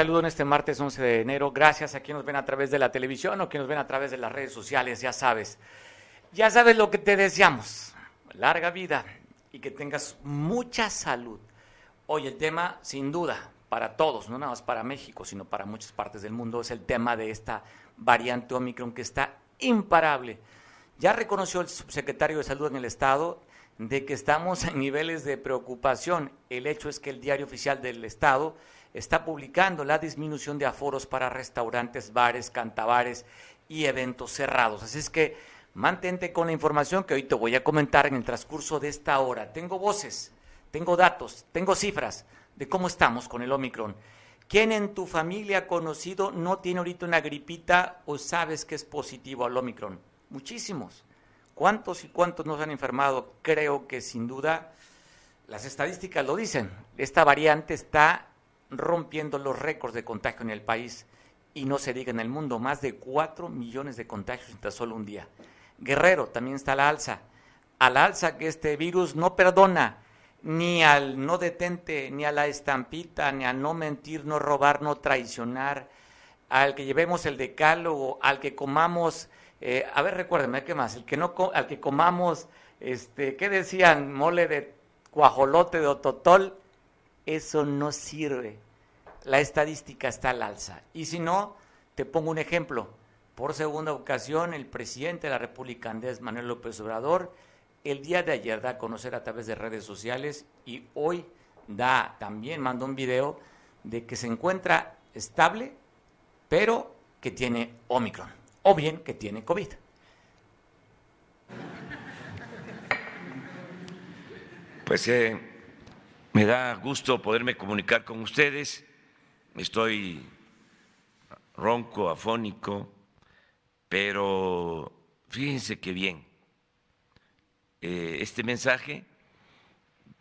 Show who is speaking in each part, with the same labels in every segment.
Speaker 1: saludo en este martes 11 de enero. Gracias a quienes nos ven a través de la televisión o quienes nos ven a través de las redes sociales, ya sabes. Ya sabes lo que te deseamos. Larga vida y que tengas mucha salud. Hoy el tema, sin duda, para todos, no nada más para México, sino para muchas partes del mundo, es el tema de esta variante Omicron que está imparable. Ya reconoció el subsecretario de Salud en el Estado de que estamos en niveles de preocupación. El hecho es que el diario oficial del Estado está publicando la disminución de aforos para restaurantes, bares, cantabares y eventos cerrados. Así es que mantente con la información que hoy te voy a comentar en el transcurso de esta hora. Tengo voces, tengo datos, tengo cifras de cómo estamos con el Omicron. ¿Quién en tu familia conocido no tiene ahorita una gripita o sabes que es positivo al Omicron? Muchísimos. ¿Cuántos y cuántos nos han enfermado? Creo que sin duda las estadísticas lo dicen. Esta variante está rompiendo los récords de contagio en el país y no se diga en el mundo, más de 4 millones de contagios en tan solo un día. Guerrero también está a la alza, a la alza que este virus no perdona ni al no detente, ni a la estampita, ni a no mentir, no robar, no traicionar, al que llevemos el decálogo, al que comamos, eh, a ver, recuérdenme, ¿qué más? El que no, al que comamos, este, ¿qué decían? Mole de cuajolote de ototol, eso no sirve. La estadística está al alza. Y si no, te pongo un ejemplo. Por segunda ocasión, el presidente de la República, Andrés Manuel López Obrador, el día de ayer da a conocer a través de redes sociales y hoy da también, mandó un video de que se encuentra estable, pero que tiene Omicron, o bien que tiene COVID.
Speaker 2: Pues eh, me da gusto poderme comunicar con ustedes. Estoy ronco, afónico, pero fíjense qué bien. Eh, este mensaje,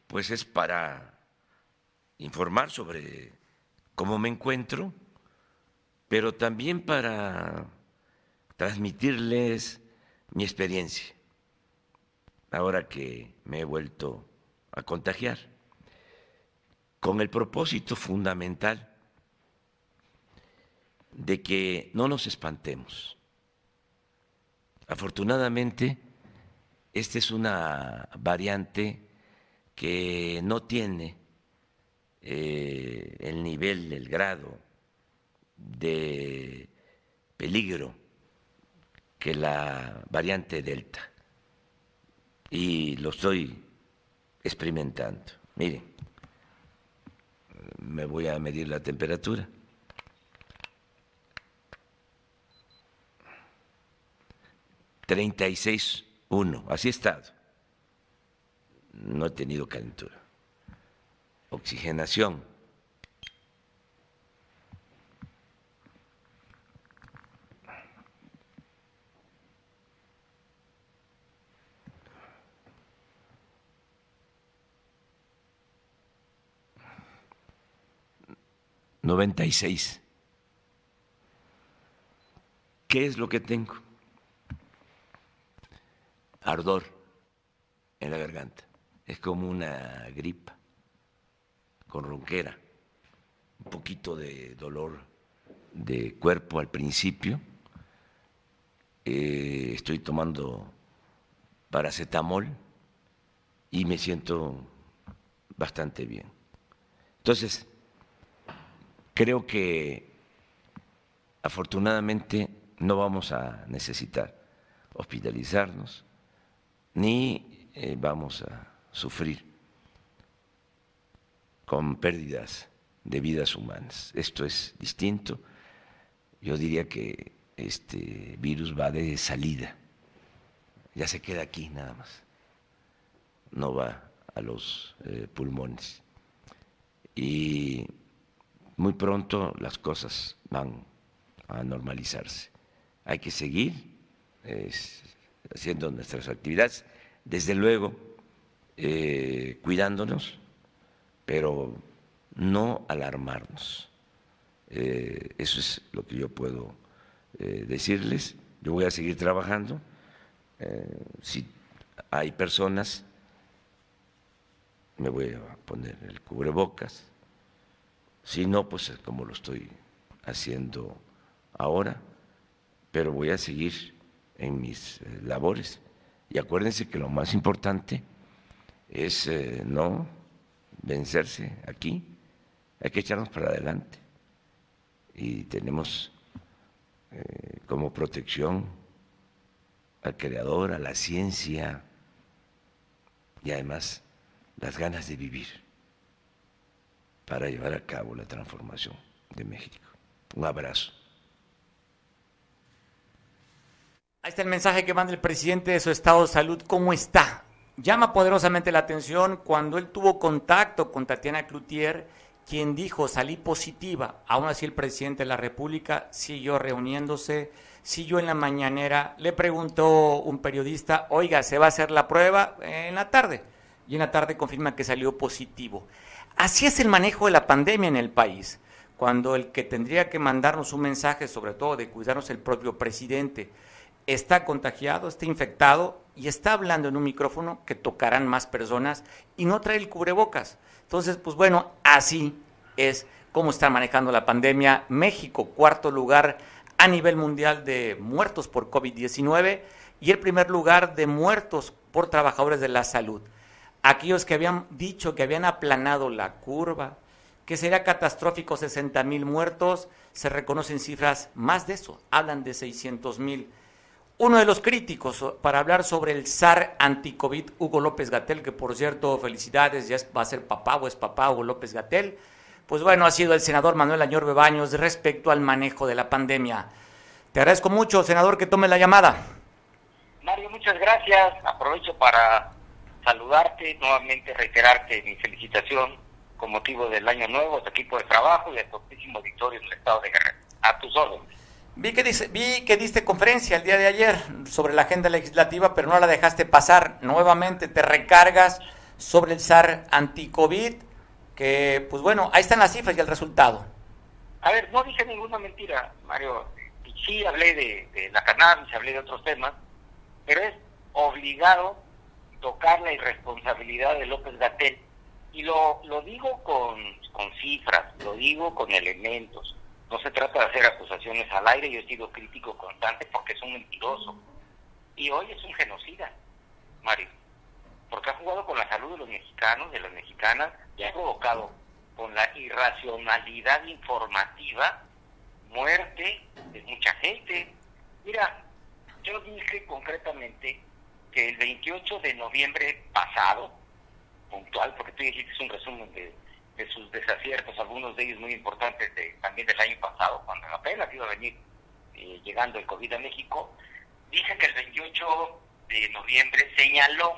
Speaker 2: pues es para informar sobre cómo me encuentro, pero también para transmitirles mi experiencia, ahora que me he vuelto a contagiar con el propósito fundamental de que no nos espantemos. Afortunadamente, esta es una variante que no tiene eh, el nivel, el grado de peligro que la variante Delta. Y lo estoy experimentando. Miren me voy a medir la temperatura. Treinta y seis uno, así he estado. No he tenido calentura. Oxigenación 96. ¿Qué es lo que tengo? Ardor en la garganta. Es como una gripa con ronquera, un poquito de dolor de cuerpo al principio. Eh, estoy tomando paracetamol y me siento bastante bien. Entonces, Creo que afortunadamente no vamos a necesitar hospitalizarnos ni eh, vamos a sufrir con pérdidas de vidas humanas. Esto es distinto. Yo diría que este virus va de salida, ya se queda aquí nada más, no va a los eh, pulmones. Y muy pronto las cosas van a normalizarse. Hay que seguir haciendo nuestras actividades, desde luego eh, cuidándonos, pero no alarmarnos. Eh, eso es lo que yo puedo eh, decirles. Yo voy a seguir trabajando. si hay personas, me voy a poner el cubrebocas Si no, pues como lo estoy haciendo ahora, pero voy a seguir en mis eh, labores. Y acuérdense que lo más importante es eh, no vencerse aquí, hay que echarnos para adelante. Y tenemos eh, como protección al creador, a la ciencia y además las ganas de vivir para llevar a cabo la transformación de México. Un abrazo.
Speaker 1: Ahí está el mensaje que manda el presidente de su estado de salud. ¿Cómo está? Llama poderosamente la atención cuando él tuvo contacto con Tatiana Cloutier, quien dijo salí positiva. Aún así el presidente de la República siguió reuniéndose, siguió en la mañanera. Le preguntó un periodista, oiga, ¿se va a hacer la prueba en la tarde? Y en la tarde confirma que salió positivo. Así es el manejo de la pandemia en el país. Cuando el que tendría que mandarnos un mensaje, sobre todo de cuidarnos el propio presidente, está contagiado, está infectado y está hablando en un micrófono que tocarán más personas y no trae el cubrebocas. Entonces, pues bueno, así es como está manejando la pandemia. México, cuarto lugar a nivel mundial de muertos por COVID-19 y el primer lugar de muertos por trabajadores de la salud. Aquellos que habían dicho que habían aplanado la curva, que sería catastrófico 60 mil muertos, se reconocen cifras más de eso, hablan de 600 mil uno de los críticos para hablar sobre el SAR anti-COVID, Hugo López Gatel, que por cierto, felicidades, ya va a ser papá o es papá Hugo López Gatel, pues bueno, ha sido el senador Manuel Añor Bebaños respecto al manejo de la pandemia. Te agradezco mucho, senador, que tome la llamada.
Speaker 3: Mario, muchas gracias. Aprovecho para saludarte, nuevamente reiterarte mi felicitación con motivo del año nuevo a tu equipo de trabajo y a tu optísimo auditorio en el estado de Guerrero. A tus órdenes.
Speaker 1: Vi que, dice, vi que diste conferencia el día de ayer sobre la agenda legislativa, pero no la dejaste pasar. Nuevamente te recargas sobre el SAR anti-COVID, que pues bueno, ahí están las cifras y el resultado.
Speaker 3: A ver, no dije ninguna mentira, Mario. Sí hablé de, la cannabis, hablé de otros temas, pero es obligado tocar la irresponsabilidad de López Gatel. Y lo, lo digo con, con cifras, lo digo con elementos no se trata de hacer acusaciones al aire, yo he sido crítico constante porque es un mentiroso. Y hoy es un genocida, Mario, porque ha jugado con la salud de los mexicanos, de las mexicanas, y ha provocado con la irracionalidad informativa muerte de mucha gente. Mira, yo dije concretamente el 28 de noviembre pasado, puntual, porque tú dijiste un resumen de de sus desaciertos, algunos de ellos muy importantes de, también del año pasado, cuando apenas iba a venir eh, llegando el COVID a México, dice que el 28 de noviembre señaló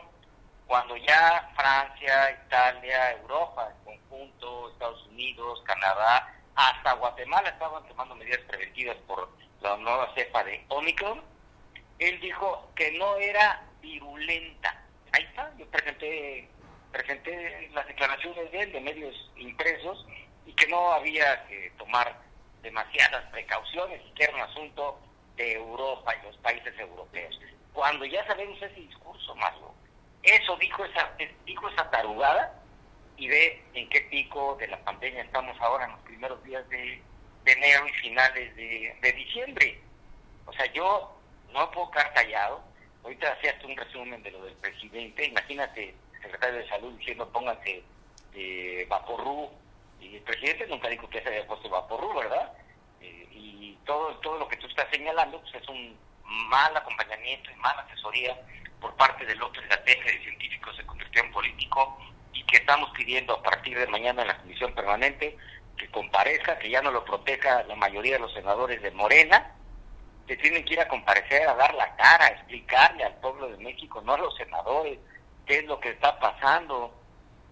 Speaker 3: cuando ya Francia, Italia, Europa en conjunto, Estados Unidos, Canadá, hasta Guatemala estaban tomando medidas preventivas por la nueva cepa de Omicron, él dijo que no era virulenta. Ahí está, yo presenté presenté las declaraciones de él de medios impresos y que no había que tomar demasiadas precauciones y que era un asunto de Europa y los países europeos. Cuando ya sabemos ese discurso, Mario, eso dijo esa, dijo esa tarugada y ve en qué pico de la pandemia estamos ahora en los primeros días de, enero y finales de, de, diciembre. O sea, yo no puedo quedar callado. Ahorita hacías un resumen de lo del presidente. Imagínate secretario de Salud diciendo pónganse eh, Vaporru, y el presidente nunca dijo que se había puesto Vaporru, ¿verdad? Eh, y todo, todo lo que tú estás señalando pues es un mal acompañamiento y mala asesoría por parte de López Gateja, de científico se convirtió en político y que estamos pidiendo a partir de mañana en la comisión permanente que comparezca, que ya no lo proteja la mayoría de los senadores de Morena, que tienen que ir a comparecer, a dar la cara, a explicarle al pueblo de México, no a los senadores, qué es lo que está pasando.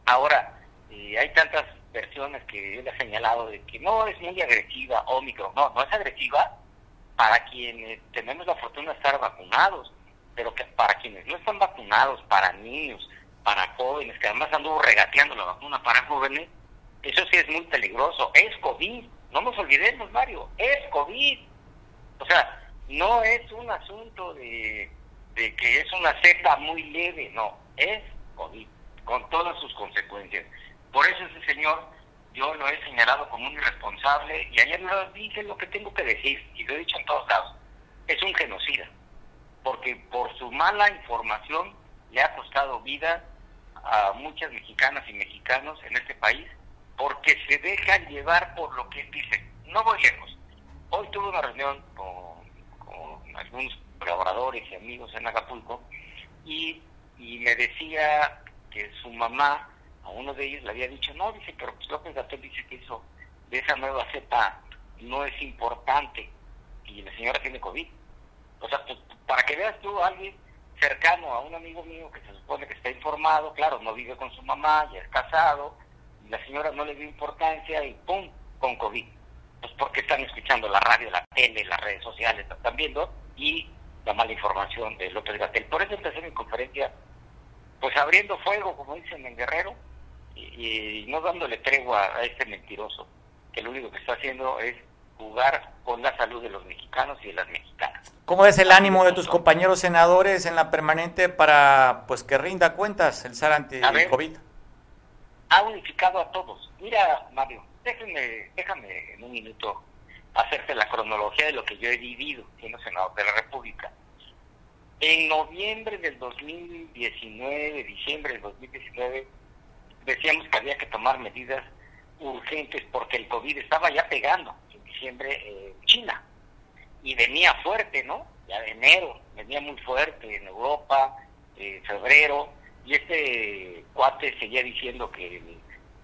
Speaker 3: Ahora, eh, hay tantas versiones que él ha señalado de que no es muy agresiva, Omicron, no, no es agresiva para quienes tenemos la fortuna de estar vacunados, pero que para quienes no están vacunados, para niños, para jóvenes, que además anduvo regateando la vacuna para jóvenes, eso sí es muy peligroso. Es COVID, no nos olvidemos, Mario, es COVID. O sea, no es un asunto de, que es una cepa muy leve, no, es COVID, con todas sus consecuencias. Por eso ese señor yo lo he señalado como un irresponsable y ayer lo dije lo que tengo que decir y lo he dicho en todos lados. Es un genocida, porque por su mala información le ha costado vida a muchas mexicanas y mexicanos en este país porque se dejan llevar por lo que él dice. No voy lejos. Hoy tuve una reunión con algunos colaboradores y amigos en Acapulco y, y me decía que su mamá a uno de ellos le había dicho, no, dice, pero pues López Gatel dice que eso de esa nueva cepa no es importante y la señora tiene COVID. O sea, pues, para que veas tú a alguien cercano a un amigo mío que se supone que está informado, claro, no vive con su mamá, ya es casado, la señora no le dio importancia y ¡pum! con COVID. Pues porque están escuchando la radio, la tele, las redes sociales, están viendo, y la mala información de López Gatel. Por eso empecé mi conferencia, pues abriendo fuego, como dicen en Guerrero, y, no dándole tregua a este mentiroso, que lo único que está haciendo es jugar con la salud de los mexicanos y de las mexicanas.
Speaker 1: ¿Cómo es el ánimo de tus compañeros senadores en la permanente para pues que rinda cuentas el SAR anti-COVID?
Speaker 3: Ha unificado a todos. Mira, Mario, déjame, déjame en un minuto hacerte la cronología de lo que yo he vivido siendo senador de la República. En noviembre del 2019, diciembre del 2019, decíamos que había que tomar medidas urgentes porque el COVID estaba ya pegando en diciembre eh, China y venía fuerte, ¿no? Ya de enero, venía muy fuerte en Europa, eh, febrero, y este cuate seguía diciendo que,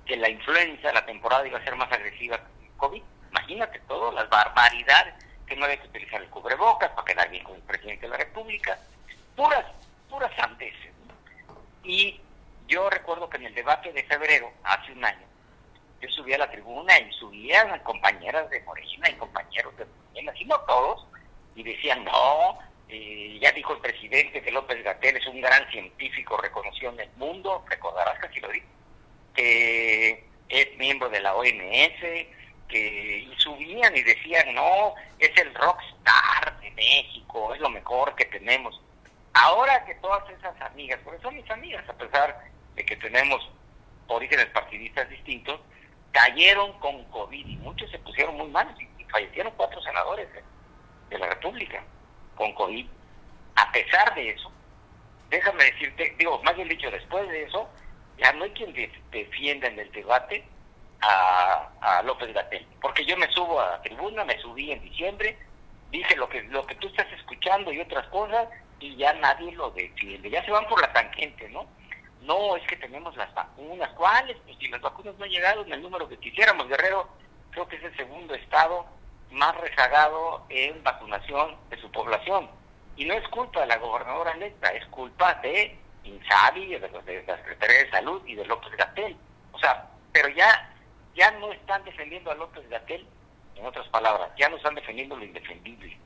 Speaker 3: que la influenza, la temporada iba a ser más agresiva que el COVID. Imagínate todo, las barbaridades, que no había que utilizar el cubrebocas para quedar bien con el presidente de la República, puras, puras sandeces. Y yo recuerdo que en el debate de febrero, hace un año, yo subí a la tribuna y subían compañeras de Morena y compañeros de Morena, y no todos, y decían, no, eh, ya dijo el presidente que López Gatel es un gran científico reconocido en el mundo, recordarás que así lo dijo, que es miembro de la OMS, que subían y decían, no, es el rockstar de México, es lo mejor que tenemos. Ahora que todas esas amigas, porque son mis amigas, a pesar de que tenemos orígenes partidistas distintos, cayeron con COVID y muchos se pusieron muy mal y, fallecieron cuatro senadores de, la República con COVID. A pesar de eso, déjame decirte, digo, más bien dicho, después de eso, ya no hay quien defienda en el debate a, a López Gatel, porque yo me subo a la tribuna, me subí en diciembre, dije lo que lo que tú estás escuchando y otras cosas y ya nadie lo defiende, ya se van por la tangente, ¿no? no, es que tenemos las vacunas. ¿Cuáles? Pues si las vacunas no han llegado en el número que quisiéramos, Guerrero creo que es el segundo estado más rezagado en vacunación de su población. Y no es culpa de la gobernadora electa, es culpa de Insabi, de, de la Secretaría de Salud y de López Gatel. O sea, pero ya, ya no están defendiendo a López Gatel, en otras palabras, ya no están defendiendo lo indefendible.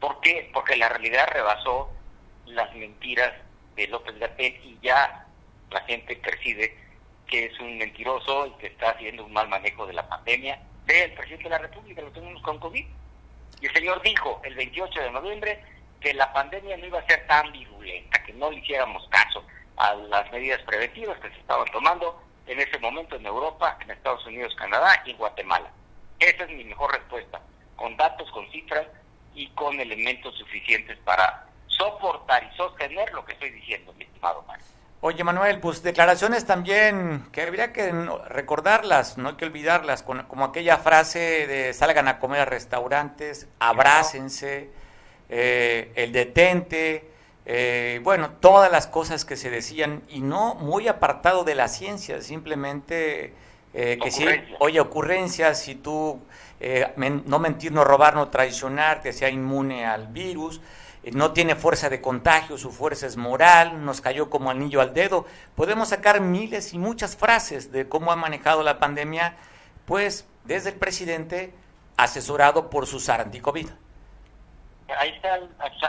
Speaker 3: ¿Por qué? Porque la realidad rebasó las mentiras de López Gatel y ya la gente percibe que es un mentiroso y que está haciendo un mal manejo de la pandemia. Ve, el presidente de la República lo tenemos con COVID. Y el señor dijo el 28 de noviembre que la pandemia no iba a ser tan virulenta, que no le hiciéramos caso a las medidas preventivas que se estaban tomando en ese momento en Europa, en Estados Unidos, Canadá y Guatemala. Esa es mi mejor respuesta, con datos, con cifras y con elementos suficientes para soportar y sostener lo que estoy diciendo, mi estimado Mario.
Speaker 1: Oye, Manuel, pues declaraciones también que habría que recordarlas, no hay que olvidarlas, como aquella frase de salgan a comer a restaurantes, abrácense, eh, el detente, eh, bueno, todas las cosas que se decían y no muy apartado de la ciencia, simplemente eh, que si, oye, ocurrencias, si tú no mentir, no robar, no traicionar, que sea inmune al virus, eh, no tiene fuerza de contagio, su fuerza es moral, nos cayó como anillo al dedo. Podemos sacar miles y muchas frases de cómo ha manejado la pandemia, pues desde el presidente asesorado por su anticovid.
Speaker 3: Ahí está,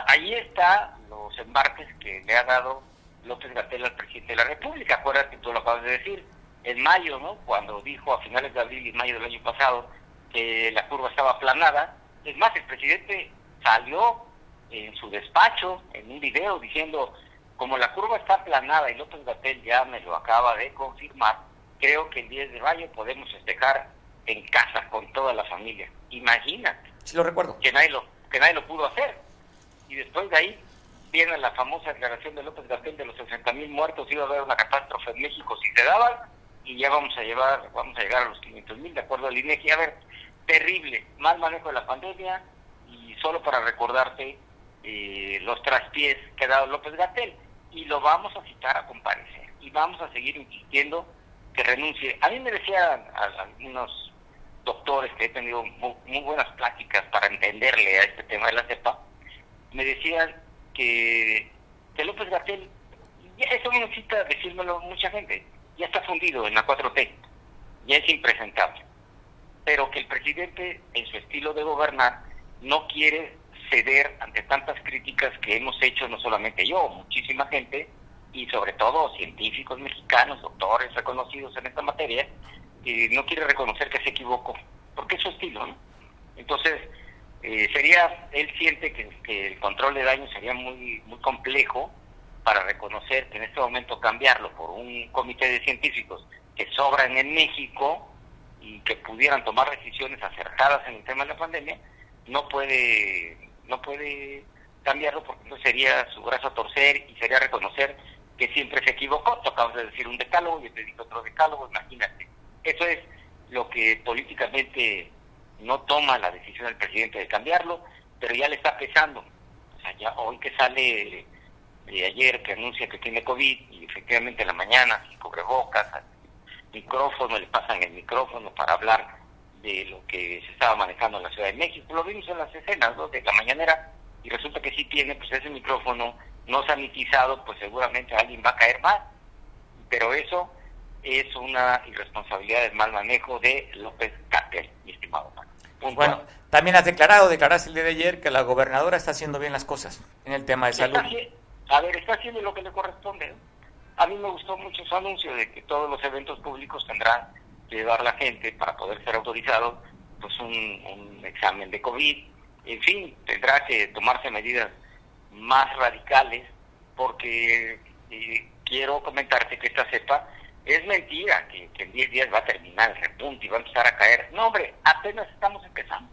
Speaker 3: ahí está los embarques que le ha dado López Gatel al presidente de la República. Acuérdate, tú lo acabas de decir, en mayo, ¿no? Cuando dijo a finales de abril y mayo del año pasado que la curva estaba aplanada. Es más, el presidente salió en su despacho, en un video, diciendo, como la curva está aplanada y López Gatel ya me lo acaba de confirmar, creo que el 10 de mayo podemos festejar en casa con toda la familia. Imagínate.
Speaker 1: Sí, lo recuerdo.
Speaker 3: Que nadie lo, que nadie lo pudo hacer. Y después de ahí viene la famosa declaración de López Gatel de los 60 mil muertos, iba a haber una catástrofe en México si se daban, y ya vamos a llevar, vamos a llegar a los 500 mil, de acuerdo al INEGI. A ver, terrible, mal manejo de la pandemia, y solo para recordarte eh, los traspiés que ha dado López Gatel, y lo vamos a citar a comparecer, y vamos a seguir insistiendo que renuncie. A mí me decían algunos doctores que he tenido muy, buenas pláticas para entenderle a este tema de la cepa, me decían que, que López Gatel, eso no necesita decírmelo mucha gente, ya está fundido en la 4T, ya es impresentable, pero que el presidente en su estilo de gobernar no quiere ceder ante tantas críticas que hemos hecho no solamente yo, muchísima gente, y sobre todo científicos mexicanos, doctores reconocidos en esta materia, y no quiere reconocer que se equivocó, porque es su estilo, ¿no? Entonces, eh, sería, él siente que, el control de daño sería muy, muy complejo para reconocer que en este momento cambiarlo por un comité de científicos que sobran en México y que pudieran tomar decisiones acertadas en el tema de la pandemia, no puede, no puede cambiarlo porque no sería su brazo a torcer y sería reconocer que siempre se equivocó. Tú acabas de decir un decálogo, yo te digo otro decálogo, imagínate. Eso es lo que políticamente no toma la decisión del presidente de cambiarlo, pero ya le está pesando. O sea, ya hoy que sale de ayer que anuncia que tiene COVID y efectivamente en la mañana sin cubrebocas, micrófono, le pasan el micrófono para hablar de lo que se estaba manejando en la Ciudad de México. Lo vimos en las escenas de la mañanera y resulta que sí tiene pues ese micrófono no sanitizado, pues seguramente alguien va a caer mal. Pero eso es una irresponsabilidad del mal manejo de López Catel, mi estimado
Speaker 1: Bueno, también has declarado, declaraste el día de ayer que la gobernadora está haciendo bien las cosas en el tema de salud.
Speaker 3: a ver, está haciendo lo que le corresponde. A mí me gustó mucho su anuncio de que todos los eventos públicos tendrán que llevar la gente para poder ser autorizado pues un, un examen de COVID. En fin, tendrá que tomarse medidas más radicales porque eh, quiero comentarte que esta cepa es mentira, que, en 10 días va a terminar el repunte y va a empezar a caer. No, hombre, apenas estamos empezando.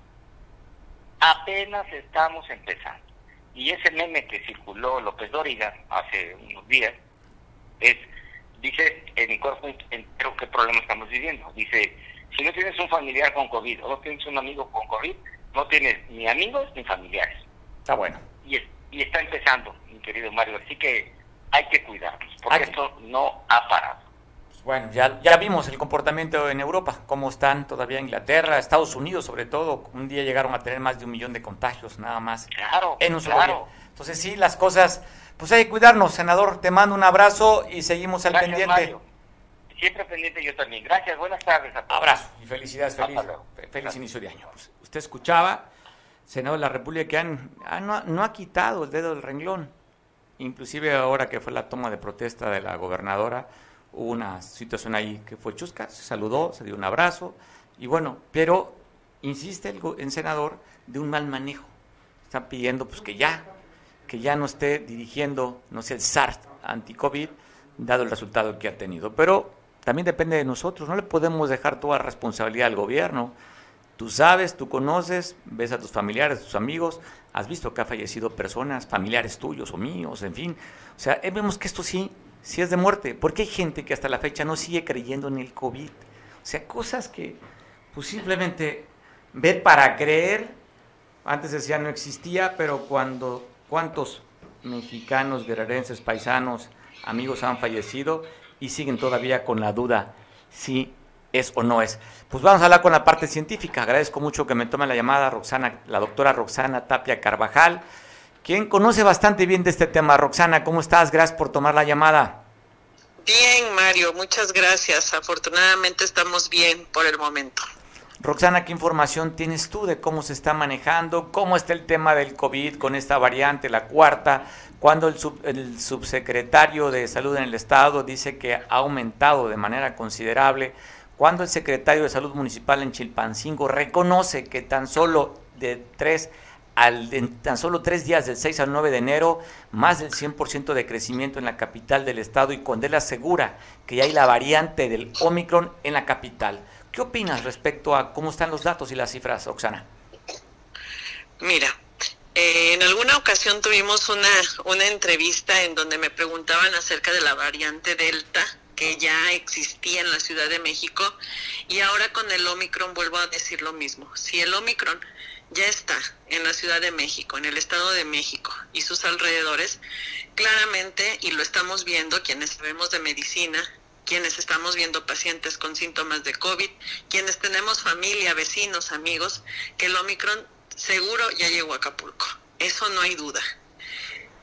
Speaker 3: Apenas estamos empezando. Y ese meme que circuló López Dóriga hace unos días, es, dice, en mi cuerpo entero qué problema estamos viviendo. Dice, si no tienes un familiar con COVID o no tienes un amigo con COVID, no tienes ni amigos ni familiares.
Speaker 1: Está bueno.
Speaker 3: Y, y está empezando, mi querido Mario. Así que hay que cuidarnos, porque esto no ha parado.
Speaker 1: Bueno, ya, ya vimos el comportamiento en Europa, cómo están todavía Inglaterra, Estados Unidos sobre todo. Un día llegaron a tener más de un millón de contagios, nada más.
Speaker 3: Claro,
Speaker 1: en un solo claro. Entonces sí, las cosas, pues hay que cuidarnos, senador. Te mando un abrazo y seguimos al pendiente.
Speaker 3: Siempre pendiente yo también. Gracias, buenas tardes. A
Speaker 1: todos. Abrazo y felicidades, feliz, feliz inicio de año. Pues, usted escuchaba, senador de la República, que han, ah, no, no ha quitado el dedo del renglón. Inclusive ahora que fue la toma de protesta de la gobernadora, hubo una situación ahí que fue chusca, se saludó, se dio un abrazo, y bueno, pero insiste el, senador de un mal manejo. Están pidiendo pues que ya, que ya no esté dirigiendo, no sé, el SARS anti-COVID, dado el resultado que ha tenido. Pero también depende de nosotros, no le podemos dejar toda responsabilidad al gobierno. Tú sabes, tú conoces, ves a tus familiares, tus amigos, has visto que ha fallecido personas, familiares tuyos o míos, en fin. O sea, eh, vemos que esto sí si es de muerte, porque hay gente que hasta la fecha no sigue creyendo en el COVID. O sea, cosas que pues simplemente ver para creer, antes decía no existía, pero cuando cuántos mexicanos, guerrerenses, paisanos, amigos han fallecido y siguen todavía con la duda si es o no es. Pues vamos a hablar con la parte científica. Agradezco mucho que me tome la llamada Roxana, la doctora Roxana Tapia Carvajal quien conoce bastante bien de este tema. Roxana, ¿cómo estás? Gracias por tomar la llamada.
Speaker 4: Bien, Mario, muchas gracias. Afortunadamente estamos bien por el momento.
Speaker 1: Roxana, ¿qué información tienes tú de cómo se está manejando? ¿Cómo está el tema del COVID con esta variante, la cuarta? Cuando el, el subsecretario de Salud en el Estado dice que ha aumentado de manera considerable. Cuando el secretario de Salud Municipal en Chilpancingo reconoce que tan solo de tres al, en tan solo tres días, del 6 al 9 de enero, más del 100% de crecimiento en la capital del estado y Condela asegura que ya hay la variante del Omicron en la capital. ¿Qué opinas respecto a cómo están los datos y las cifras, Oxana?
Speaker 4: Mira, eh, en alguna ocasión tuvimos una, una entrevista en donde me preguntaban acerca de la variante Delta que ya existía en la Ciudad de México y ahora con el Omicron vuelvo a decir lo mismo. Si el Omicron ya está en la Ciudad de México, en el Estado de México y sus alrededores, claramente, y lo estamos viendo quienes sabemos de medicina, quienes estamos viendo pacientes con síntomas de COVID, quienes tenemos familia, vecinos, amigos, que el Omicron seguro ya llegó a Acapulco. Eso no hay duda.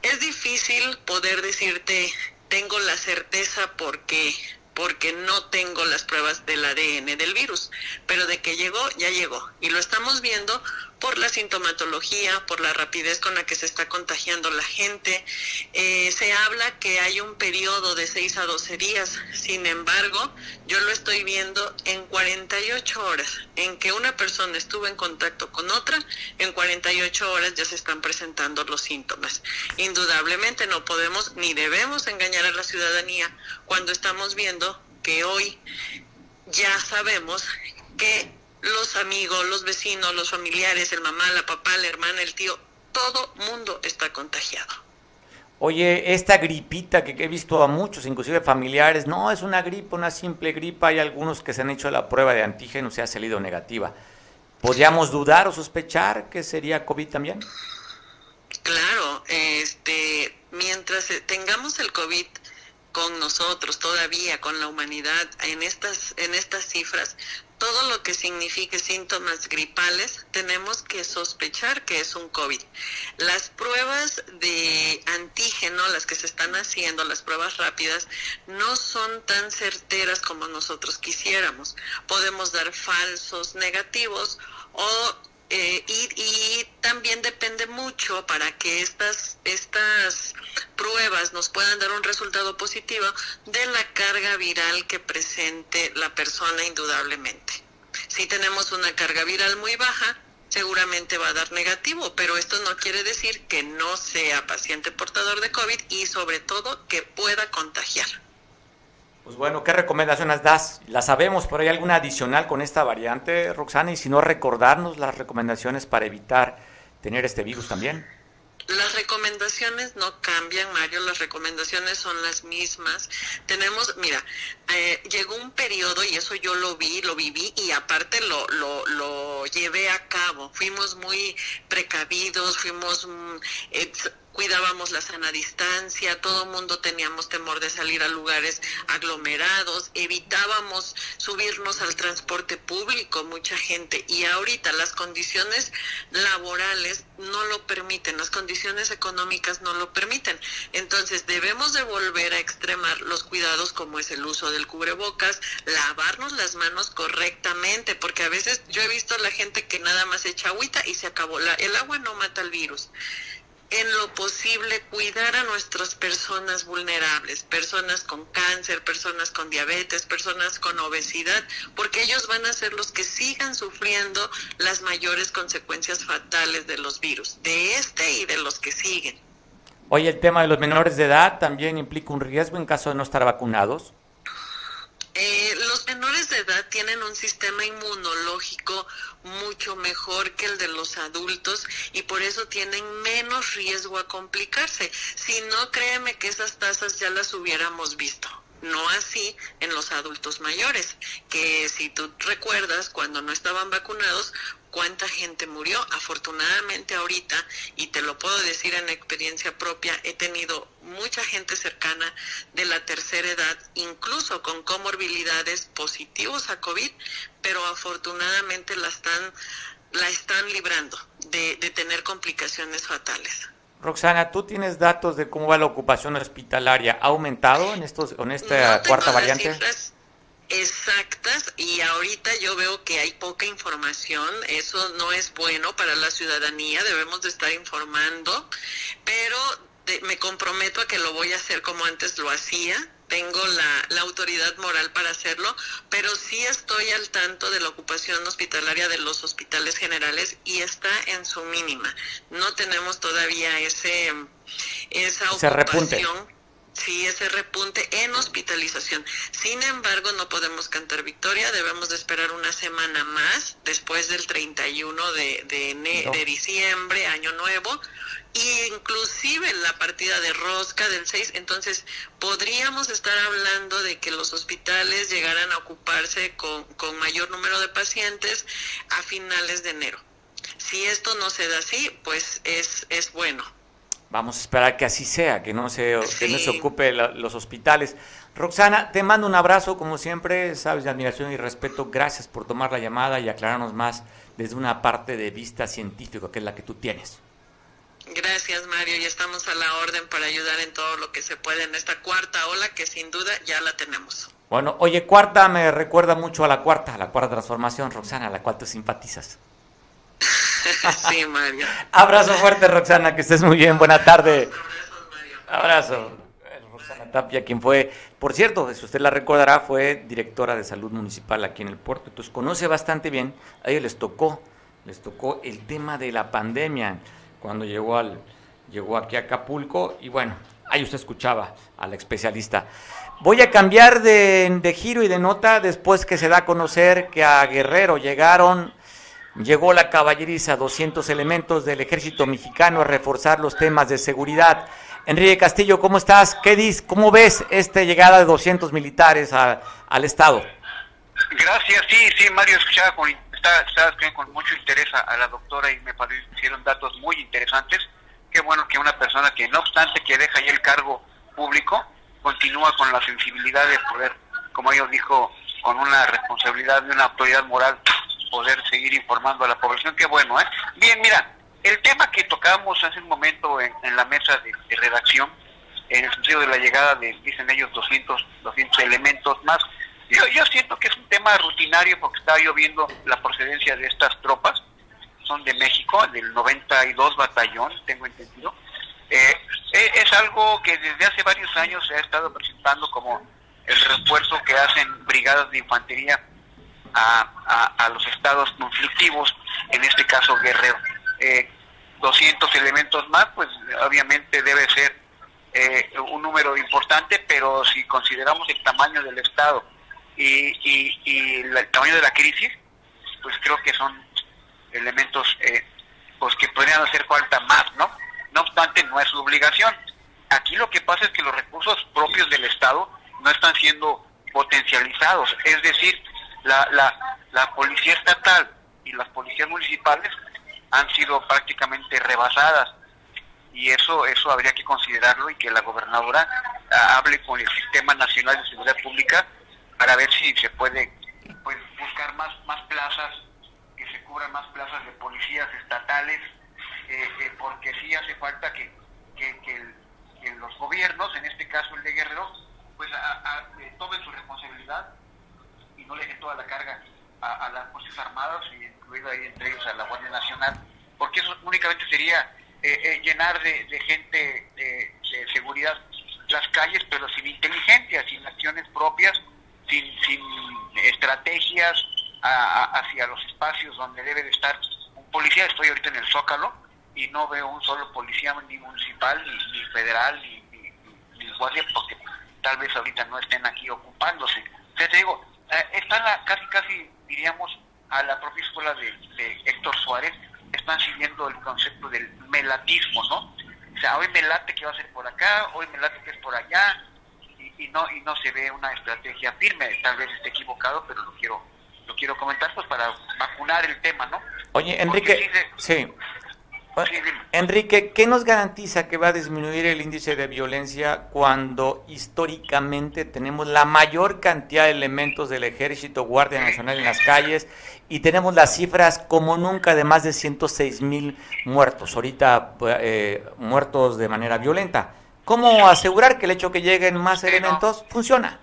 Speaker 4: Es difícil poder decirte, tengo la certeza porque porque no tengo las pruebas del ADN del virus, pero de que llegó, ya llegó. Y lo estamos viendo por la sintomatología, por la rapidez con la que se está contagiando la gente. Eh, se habla que hay un periodo de 6 a 12 días, sin embargo, yo lo estoy viendo en 48 horas, en que una persona estuvo en contacto con otra, en 48 horas ya se están presentando los síntomas. Indudablemente no podemos ni debemos engañar a la ciudadanía cuando estamos viendo que hoy ya sabemos que los amigos, los vecinos, los familiares, el mamá, la papá, la hermana, el tío, todo mundo está contagiado.
Speaker 1: Oye, esta gripita que he visto a muchos, inclusive familiares, no es una gripa, una simple gripa. Hay algunos que se han hecho la prueba de antígeno y ha salido negativa. ¿Podríamos dudar o sospechar que sería COVID también?
Speaker 4: Claro, este, mientras tengamos el COVID con nosotros todavía, con la humanidad, en estas, en estas cifras, todo lo que signifique síntomas gripales, tenemos que sospechar que es un COVID. Las pruebas de antígeno, las que se están haciendo, las pruebas rápidas, no son tan certeras como nosotros quisiéramos. Podemos dar falsos negativos o eh, y, también depende mucho para que estas, estas pruebas nos puedan dar un resultado positivo de la carga viral que presente la persona indudablemente. Si tenemos una carga viral muy baja, seguramente va a dar negativo, pero esto no quiere decir que no sea paciente portador de COVID y sobre todo que pueda contagiar.
Speaker 1: Pues bueno, ¿qué recomendaciones das? La sabemos, pero ¿hay alguna adicional con esta variante, Roxana? Y si no, recordarnos las recomendaciones para evitar tener este virus también.
Speaker 4: Las recomendaciones no cambian, Mario, las recomendaciones son las mismas. Tenemos, mira, eh, llegó un periodo, y eso yo lo vi, lo viví, y aparte lo, lo, lo llevé a cabo. Fuimos muy precavidos, fuimos... Mm, cuidábamos la sana distancia, todo mundo teníamos temor de salir a lugares aglomerados, evitábamos subirnos al transporte público, mucha gente, y ahorita las condiciones laborales no lo permiten, las condiciones económicas no lo permiten. Entonces debemos de volver a extremar los cuidados como es el uso del cubrebocas, lavarnos las manos correctamente, porque a veces yo he visto a la gente que nada más echa agüita y se acabó. La, el agua no mata el virus en lo posible cuidar a nuestras personas vulnerables, personas con cáncer, personas con diabetes, personas con obesidad, porque ellos van a ser los que sigan sufriendo las mayores consecuencias fatales de los virus, de este y de los que siguen.
Speaker 1: Oye, el tema de los menores de edad también implica un riesgo en caso de no estar vacunados.
Speaker 4: Eh, menores de edad tienen un sistema inmunológico mucho mejor que el de los adultos y por eso tienen menos riesgo a complicarse. Si no, créeme que esas tasas ya las hubiéramos visto. No así en los adultos mayores, que si tú recuerdas, cuando no estaban vacunados, cuánta gente murió. Afortunadamente ahorita, y te lo puedo decir en experiencia propia, he tenido mucha gente cercana de la tercera edad, incluso con comorbilidades positivos a COVID, pero afortunadamente la están, la están librando de, tener complicaciones fatales.
Speaker 1: Roxana, ¿tú tienes datos de cómo va la ocupación hospitalaria? ¿Ha aumentado en, estos, en esta cuarta variante?
Speaker 4: Exactas y ahorita yo veo que hay poca información, eso no es bueno para la ciudadanía, debemos de estar informando, pero me comprometo a que lo voy a hacer como antes lo hacía, tengo la, la, autoridad moral para hacerlo, pero sí estoy al tanto de la ocupación hospitalaria de los hospitales generales y está en su mínima. No tenemos todavía ese esa ocupación. Sí, ese repunte en hospitalización. Sin embargo, no podemos cantar victoria, debemos de esperar una semana más después del 31 de, de, de diciembre, año nuevo, y inclusive la partida de rosca del 6, entonces podríamos estar hablando de que los hospitales llegaran a ocuparse con, con mayor número de pacientes a finales de enero. Si esto no se da así, pues es, es bueno.
Speaker 1: Vamos a esperar que así sea, que no se, que no se ocupe los hospitales. Roxana, te mando un abrazo, como siempre, sabes, de admiración y respeto. Gracias por tomar la llamada y aclararnos más desde una parte de vista científica, que es la que tú tienes.
Speaker 4: Gracias, Mario, y estamos a la orden para ayudar en todo lo que se puede en esta cuarta ola, que sin duda ya la tenemos.
Speaker 1: Bueno, oye, cuarta me recuerda mucho a la cuarta, a la cuarta transformación, Roxana, a la cual tú simpatizas.
Speaker 4: sí, Mario.
Speaker 1: Abrazo fuerte, Roxana, que estés muy bien. Buena tarde. Abrazo. Roxana Tapia, quien fue, por cierto, si usted la recordará, fue directora de salud municipal aquí en el puerto. Entonces conoce bastante bien. A ellos les tocó, les tocó el tema de la pandemia cuando llegó al, llegó aquí a Acapulco. Y bueno, ahí usted escuchaba al especialista. Voy a cambiar de, de giro y de nota después que se da a conocer que a Guerrero llegaron Llegó la caballeriza, 200 elementos del ejército mexicano a reforzar los temas de seguridad. Enrique Castillo, ¿cómo estás? ¿Qué dices? ¿Cómo ves esta llegada de 200 militares al Estado?
Speaker 5: Gracias, sí, sí, Mario, escuchaba con, con mucho interés a, la doctora y me parecieron datos muy interesantes. Qué bueno que una persona que no obstante que deja ya el cargo público, continúa con la sensibilidad de poder, como ellos dijo, con una responsabilidad de una autoridad moral poder seguir informando a la población. Qué bueno, ¿eh? Bien, mira, el tema que tocábamos hace un momento en, la mesa de, redacción, en el sentido de la llegada de, dicen ellos, 200, 200 elementos más, yo, yo siento que es un tema rutinario porque estaba yo viendo la procedencia de estas tropas, son de México, del 92 batallón, tengo entendido. Eh, eh, es algo que desde hace varios años se ha estado presentando como el refuerzo que hacen brigadas de infantería a, a, los estados conflictivos, en este caso Guerrero. Eh, 200 elementos más, pues obviamente debe ser eh, un número importante, pero si consideramos el tamaño del Estado y, y, el tamaño de la crisis, pues creo que son elementos eh, pues que podrían hacer falta más, ¿no? No obstante, no es su obligación. Aquí lo que pasa es que los recursos propios del Estado no están siendo potencializados, es decir, la, la, la policía estatal y las policías municipales han sido prácticamente rebasadas. Y eso eso habría que considerarlo y que la gobernadora hable con el sistema nacional de seguridad pública para ver si se puede pues, buscar más más plazas que se cubran más plazas de policías estatales eh, eh, porque sí hace falta que, que, que, los gobiernos en este caso el de Guerrero pues eh, tomen su responsabilidad no le dejen toda la carga a, las Fuerzas Armadas, incluida ahí entre ellos a la Guardia Nacional, porque eso únicamente sería eh, eh, llenar de, gente de, seguridad las calles, pero sin inteligencia, sin acciones propias, sin, sin estrategias hacia los espacios donde debe de estar un policía. Estoy ahorita en el Zócalo y no veo un solo policía ni municipal, ni, federal, ni, ni, guardia, porque tal vez ahorita no estén aquí ocupándose. Te digo, eh, están casi, casi, diríamos, a la propia escuela de, Héctor Suárez, están siguiendo el concepto del melatismo, ¿no? O sea, hoy me late que va a ser por acá, hoy me late que es por allá, y, no y no se ve una estrategia firme. Tal vez esté equivocado, pero lo quiero lo quiero comentar pues para vacunar el tema, ¿no?
Speaker 1: Oye, Enrique, sí. Enrique, ¿qué nos garantiza que va a disminuir el índice de violencia cuando históricamente tenemos la mayor cantidad de elementos del Ejército, Guardia Nacional en las calles y tenemos las cifras como nunca de más de 106 mil muertos, ahorita eh, muertos de manera violenta? ¿Cómo asegurar que el hecho que lleguen más elementos funciona?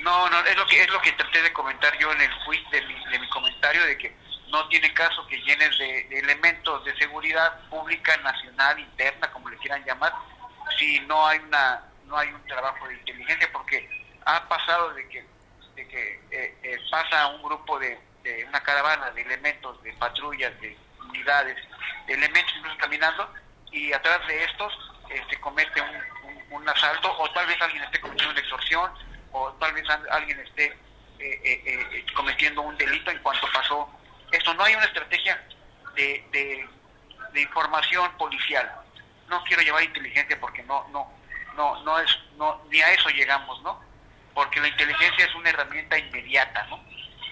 Speaker 5: No, no, es lo que es lo que traté de comentar yo en el quiz de mi comentario de que no tiene caso que llenes de, elementos de seguridad pública, nacional, interna, como le quieran llamar, si no hay una, no hay un trabajo de inteligencia porque ha pasado de que, de que eh, eh, pasa un grupo de, de, una caravana de elementos, de patrullas, de unidades, de elementos caminando y atrás de estos este, comete un, un, asalto o tal vez alguien esté cometiendo una extorsión o tal vez alguien esté eh, cometiendo un delito en cuanto pasó esto. No hay una estrategia de, de, información policial. No quiero llevar inteligencia porque no, no, no, no es, no, ni a eso llegamos, ¿no? Porque la inteligencia es una herramienta inmediata, ¿no?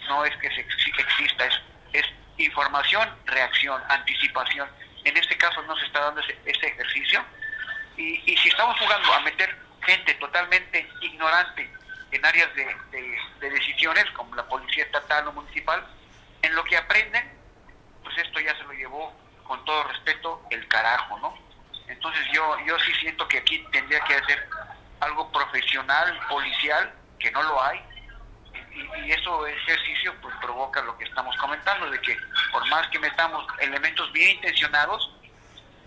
Speaker 5: No es que se exista, es, es información, reacción, anticipación. En este caso no se está dando ese, ejercicio. Y, y, si estamos jugando a meter gente totalmente ignorante en áreas de, de, decisiones, como la policía estatal o municipal, en lo que aprenden, pues esto ya se lo llevó, con todo respeto, el carajo, ¿no? Entonces yo, yo sí siento que aquí tendría que hacer algo profesional, policial, que no lo hay, y, y, eso ejercicio pues provoca lo que estamos comentando, de que por más que metamos elementos bien intencionados,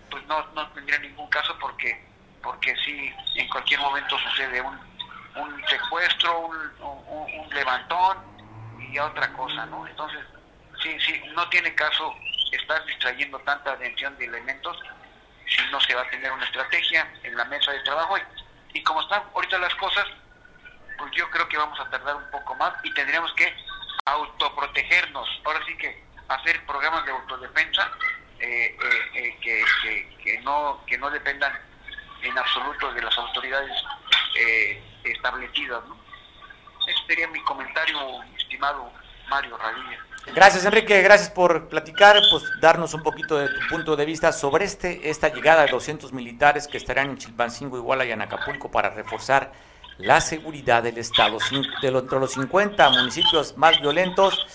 Speaker 5: pues no, no tendría ningún caso porque porque si en cualquier momento sucede un, un secuestro, un, un, levantón y otra cosa, ¿no? Entonces, sí, sí, no tiene caso estar distrayendo tanta atención de elementos si no se va a tener una estrategia en la mesa de trabajo. Y, y como están ahorita las cosas, pues yo creo que vamos a tardar un poco más y tendríamos que autoprotegernos. Ahora sí que hacer programas de autodefensa eh, eh, eh que, que, no, que no dependan en absoluto de las autoridades eh, establecidas. ¿no? Ese sería mi comentario, estimado Mario Radilla.
Speaker 1: Gracias Enrique, gracias por platicar, pues darnos un poquito de tu punto de vista sobre este esta llegada de 200 militares que estarán en Chilpancingo, Iguala y en Acapulco para reforzar la seguridad del Estado. De entre los 50 municipios más violentos,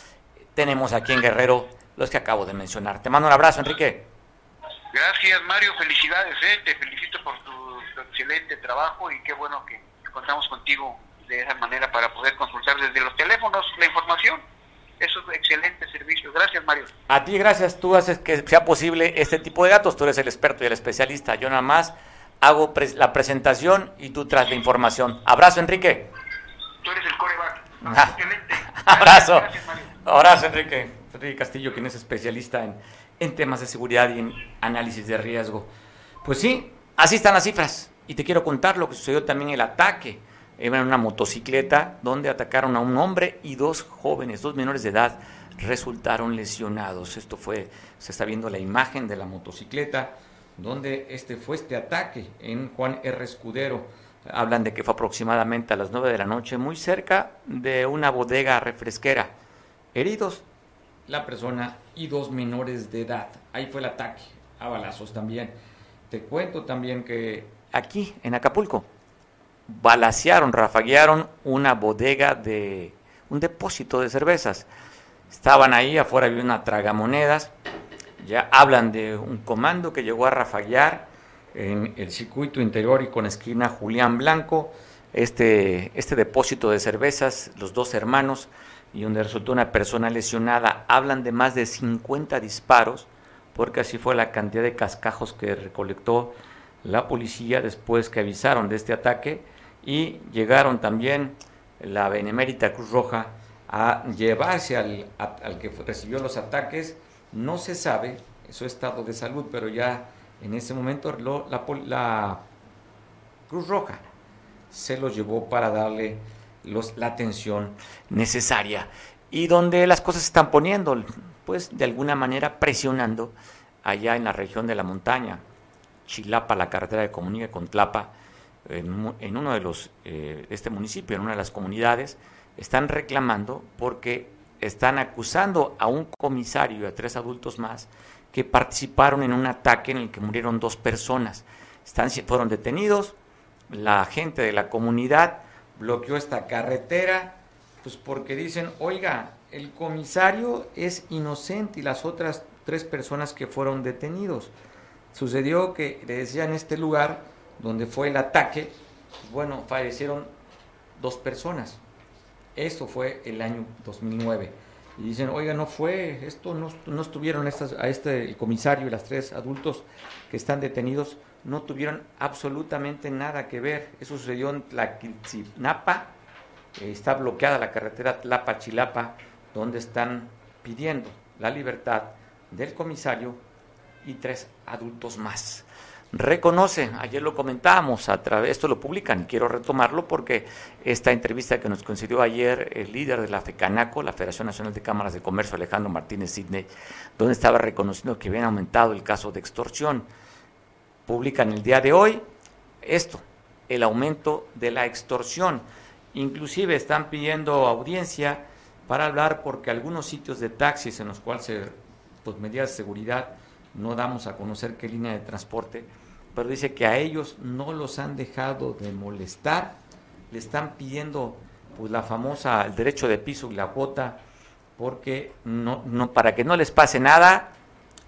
Speaker 1: tenemos aquí en Guerrero los que acabo de mencionar. Te mando un abrazo, Enrique.
Speaker 5: Gracias, Mario. Felicidades, ¿eh? te felicito por tu excelente trabajo y qué bueno que contamos contigo de esa manera para poder consultar desde los teléfonos la información. Eso es un excelente servicio. Gracias, Mario.
Speaker 1: A ti, gracias. Tú haces que sea posible este tipo de datos. Tú eres el experto y el especialista. Yo nada más hago la presentación y tú traes la información. Abrazo, Enrique.
Speaker 5: Tú eres el coreback. Ah, excelente.
Speaker 1: Abrazo. Gracias, Mario. Abrazo, Enrique. Enrique Castillo, quien es especialista en, en temas de seguridad y en análisis de riesgo. Pues sí, así están las cifras. Y te quiero contar lo que sucedió también el ataque en una motocicleta donde atacaron a un hombre y dos jóvenes, dos menores de edad, resultaron lesionados. Esto fue, se está viendo la imagen de la motocicleta donde este fue este ataque en Juan R. Escudero. Hablan de que fue aproximadamente a las 9 de la noche, muy cerca de una bodega refresquera. Heridos la persona y dos menores de edad. Ahí fue el ataque, a balazos también. Te cuento también que aquí, en Acapulco, balacearon, rafaguearon una bodega de un depósito de cervezas. Estaban ahí, afuera había una tragamonedas. Ya hablan de un comando que llegó a rafaguear en el circuito interior y con esquina Julián Blanco, este, este depósito de cervezas, los dos hermanos, y donde resultó una persona lesionada. Hablan de más de 50 disparos, porque así fue la cantidad de cascajos que recolectó la policía después que avisaron de este ataque y llegaron también la Benemérita Cruz Roja a llevarse al, al que recibió los ataques. No se sabe su estado de salud, pero ya en ese momento lo, la, Cruz Roja se los llevó para darle los, la atención necesaria. Y donde las cosas se están poniendo, pues de alguna manera presionando allá en la región de la montaña, Chilapa, la carretera de comunica con Tlapa, en, en uno de los, eh, este municipio, en una de las comunidades, están reclamando porque están acusando a un comisario y a tres adultos más que participaron en un ataque en el que murieron dos personas. Están, fueron detenidos, la gente de la comunidad bloqueó esta carretera, pues porque dicen, oiga, el comisario es inocente y las otras tres personas que fueron detenidos. Sucedió que le decían en este lugar donde fue el ataque, bueno, fallecieron dos personas. Esto fue el año 2009. Y dicen, oiga, no fue, esto no, no estuvieron estas, a este el comisario y las tres adultos que están detenidos, no tuvieron absolutamente nada que ver. Eso sucedió en Tlaquilcinapa, está bloqueada la carretera Tlapa-Chilapa, donde están pidiendo la libertad del comisario y tres adultos más. Reconoce, ayer lo comentábamos, a través, esto lo publican quiero retomarlo porque esta entrevista que nos concedió ayer el líder de la FECANACO, la Federación Nacional de Cámaras de Comercio, Alejandro Martínez Sidney, donde estaba reconociendo que habían aumentado el caso de extorsión. Publican el día de hoy esto, el aumento de la extorsión. Inclusive están pidiendo audiencia para hablar porque algunos sitios de taxis en los cuales se, pues medidas de seguridad no damos a conocer qué línea de transporte, pero dice que a ellos no los han dejado de molestar, le están pidiendo pues la famosa el derecho de piso y la cuota porque no, no para que no les pase nada,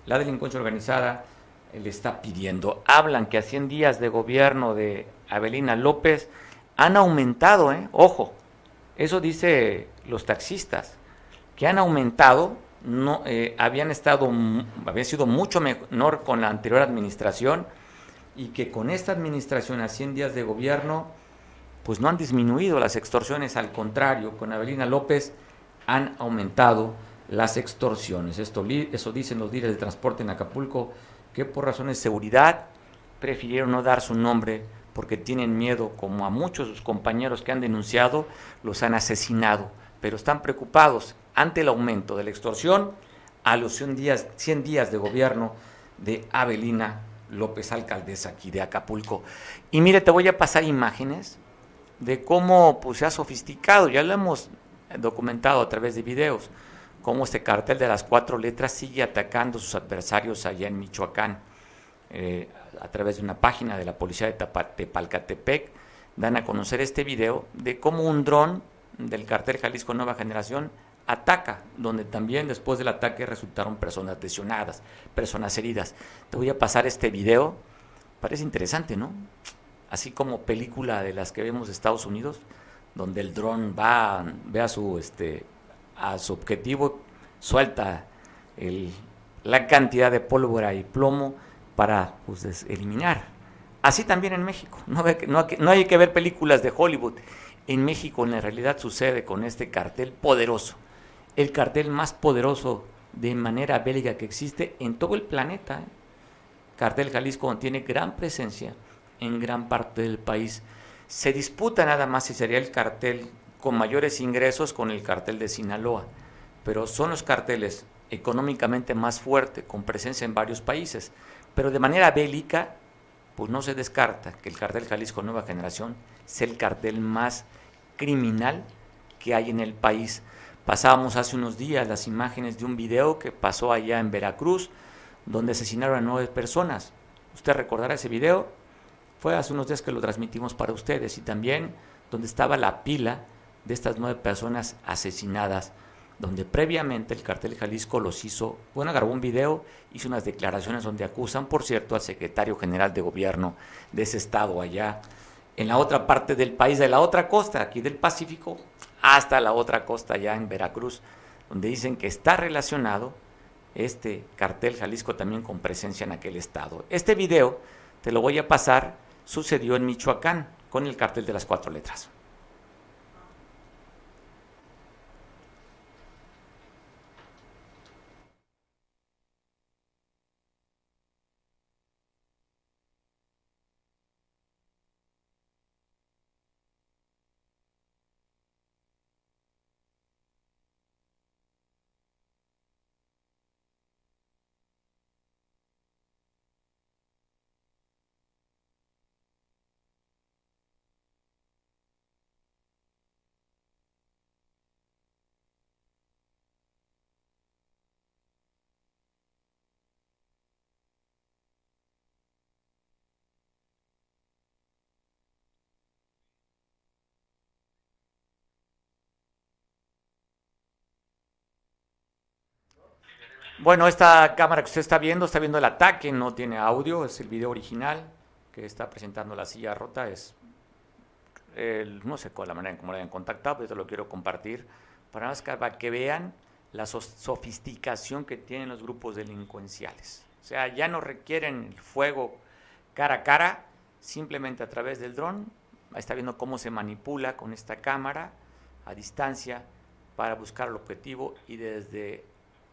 Speaker 1: la delincuencia organizada le está pidiendo. Hablan que a 100 días de gobierno de Abelina López han aumentado, ¿eh? ojo, eso dice los taxistas, que han aumentado, no, eh, habían estado, había sido mucho menor con la anterior administración y que con esta administración a 100 días de gobierno, pues no han disminuido las extorsiones, al contrario, con Abelina López han aumentado las extorsiones. Esto, eso dicen los líderes de transporte en Acapulco, que por razones de seguridad prefirieron no dar su nombre porque tienen miedo, como a muchos de sus compañeros que han denunciado, los han asesinado, pero están preocupados ante el aumento de la extorsión a los 100 días, 100 días de gobierno de Abelina López, alcaldesa aquí de Acapulco. Y mire, te voy a pasar imágenes de cómo pues, se ha sofisticado, ya lo hemos documentado a través de videos, cómo este cartel de las cuatro letras sigue atacando a sus adversarios allá en Michoacán. Eh, a través de una página de la policía de Tepalcatepec, dan a conocer este video de cómo un dron del cartel Jalisco Nueva Generación ataca, donde también después del ataque resultaron personas lesionadas, personas heridas. Te voy a pasar este video, parece interesante, ¿no? Así como película de las que vemos de Estados Unidos, donde el dron va, ve a su, este, a su objetivo, suelta la cantidad de pólvora y plomo para pues, eliminar. Así también en México. No, no, no hay que ver películas de Hollywood. En México en la realidad sucede con este cartel poderoso el cartel más poderoso de manera bélica que existe en todo el planeta. ¿eh? Cartel Jalisco tiene gran presencia en gran parte del país. Se disputa nada más si sería el cartel con mayores ingresos con el cartel de Sinaloa, pero son los carteles económicamente más fuertes, con presencia en varios países. Pero de manera bélica, pues no se descarta que el cartel Jalisco Nueva Generación sea el cartel más criminal que hay en el país. Pasábamos hace unos días las imágenes de un video que pasó allá en Veracruz, donde asesinaron a nueve personas. Usted recordará ese video. Fue hace unos días que lo transmitimos para ustedes y también donde estaba la pila de estas nueve personas asesinadas, donde previamente el cartel Jalisco los hizo, bueno, grabó un video, hizo unas declaraciones donde acusan, por cierto, al secretario general de gobierno de ese estado allá, en la otra parte del país, de la otra costa, aquí del Pacífico, hasta la otra costa ya en Veracruz, donde dicen que está relacionado este cartel Jalisco también con presencia en aquel estado. Este video, te lo voy a pasar, sucedió en Michoacán con el cartel de las cuatro letras. Bueno, esta cámara que usted está viendo, está viendo el ataque, no tiene audio, es el video original que está presentando la silla rota, es no sé cuál la manera en cómo lo hayan contactado, pero esto lo quiero compartir para, para que vean la sofisticación que tienen los grupos delincuenciales. O sea, ya no requieren el fuego cara a cara, simplemente a través del dron. Está viendo cómo se manipula con esta cámara a distancia para buscar el objetivo y desde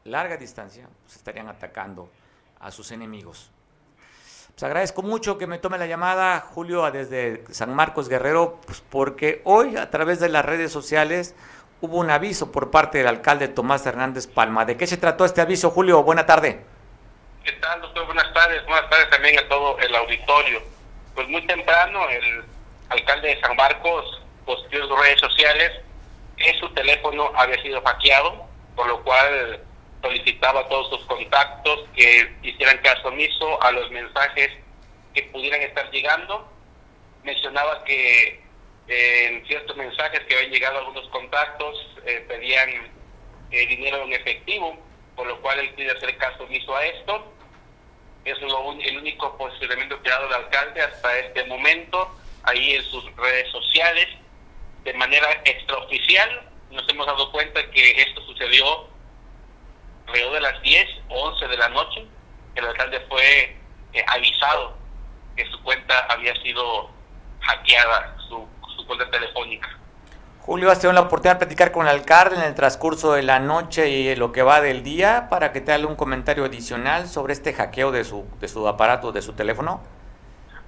Speaker 1: larga distancia pues, estarían atacando a sus enemigos. Pues agradezco mucho que me tome la llamada, Julio, desde San Marcos Guerrero, pues porque hoy a través de las redes sociales hubo un aviso por parte del alcalde Tomás Hernández Palma. ¿De qué se trató este aviso, Julio? Buena tarde.
Speaker 6: ¿Qué tal, doctor? Buenas tardes. Buenas tardes también a todo el auditorio. Pues muy temprano el alcalde de San Marcos posteó en sus redes sociales que su teléfono había sido hackeado, por lo cual solicitaba a todos sus contactos que hicieran caso omiso a los mensajes que pudieran estar llegando. Mencionaba que eh, en ciertos mensajes que habían llegado algunos contactos eh, pedían eh, dinero en efectivo, por lo cual él pide hacer caso omiso a esto. Es lo, el único posicionamiento que ha dado el alcalde hasta este momento, ahí en sus redes sociales. De manera extraoficial, nos hemos dado cuenta que esto sucedió alrededor de las 10 o 11 de la noche, el alcalde fue eh, avisado que su cuenta había sido hackeada, su, su cuenta telefónica.
Speaker 1: Julio, ¿has tenido la oportunidad de platicar con el alcalde en el transcurso de la noche y lo que va del día para que te haga un comentario adicional sobre este hackeo de su, de su aparato, de su teléfono?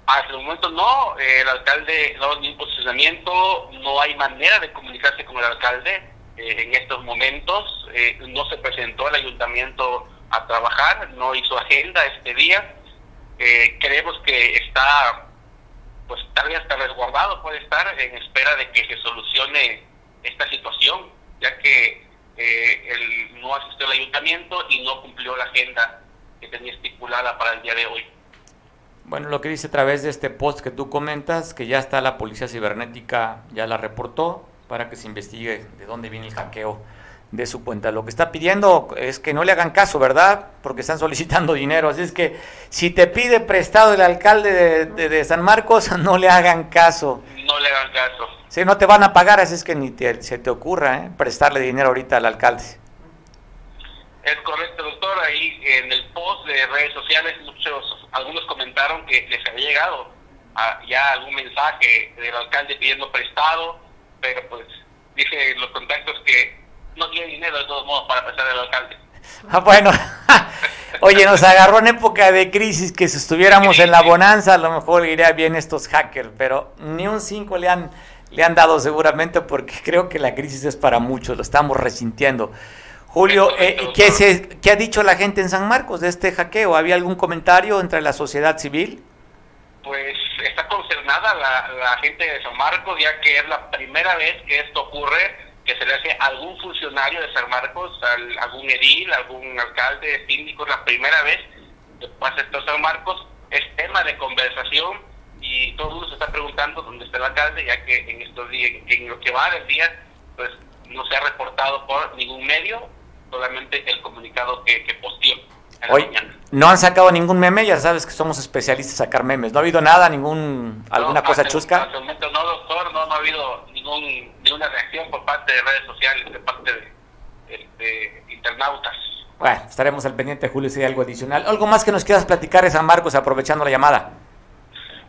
Speaker 6: Hasta el momento no, el alcalde no ningún posicionamiento, no hay manera de comunicarse con el alcalde eh, en estos momentos, eh, no se presentó al ayuntamiento a trabajar, no hizo agenda este día, eh, creemos que está, pues tal vez hasta resguardado puede estar en espera de que se solucione esta situación, ya que él no asistió al ayuntamiento y no cumplió la agenda que tenía estipulada para el día de hoy.
Speaker 1: Bueno, lo que dice a través de este post que tú comentas, que ya está la policía cibernética, ya la reportó para que se investigue de dónde viene el hackeo de su cuenta. Lo que está pidiendo es que no le hagan caso, ¿verdad? Porque están solicitando dinero. Así es que si te pide prestado el alcalde de, San Marcos, no le hagan caso.
Speaker 6: No le hagan caso.
Speaker 1: Si no te van a pagar, así es que ni se te ocurra ¿eh? prestarle dinero ahorita al alcalde.
Speaker 6: Es correcto, doctor. Ahí en el post de redes sociales, muchos, algunos comentaron que les había llegado ya algún mensaje del alcalde pidiendo prestado, pero pues dije los contactos que no tiene dinero de todos modos para prestar al alcalde.
Speaker 1: Ah, bueno, oye, nos agarró en época de crisis que si estuviéramos en la bonanza a lo mejor iría bien estos hackers, pero ni un 5 le han, le han dado seguramente porque creo que la crisis es para muchos, lo estamos resintiendo. Julio, eh, ¿qué, se, ¿qué ha dicho la gente en San Marcos de este hackeo? ¿Había algún comentario entre la sociedad civil?
Speaker 6: Pues está concernada la, la gente de San Marcos, ya que es la primera vez que esto ocurre, que se le hace a algún funcionario de San Marcos, algún edil, algún alcalde, síndico, la primera vez que pasa esto en San Marcos. Es tema de conversación y todo el mundo se está preguntando dónde está el alcalde, ya que en estos días, en lo que va del día, pues no se ha reportado por ningún medio, solamente el comunicado que, que posteó.
Speaker 1: Hoy no han sacado ningún meme, ya sabes que somos especialistas en sacar memes. ¿No ha habido nada, ningún alguna cosa chusca?
Speaker 6: Hasta el momento no, doctor, no, no ha habido ningún, ninguna reacción por parte de redes sociales, de parte de, este, internautas.
Speaker 1: Bueno, estaremos al pendiente, Julio, si hay algo adicional. ¿Algo más que nos quieras platicar de San Marcos aprovechando la llamada?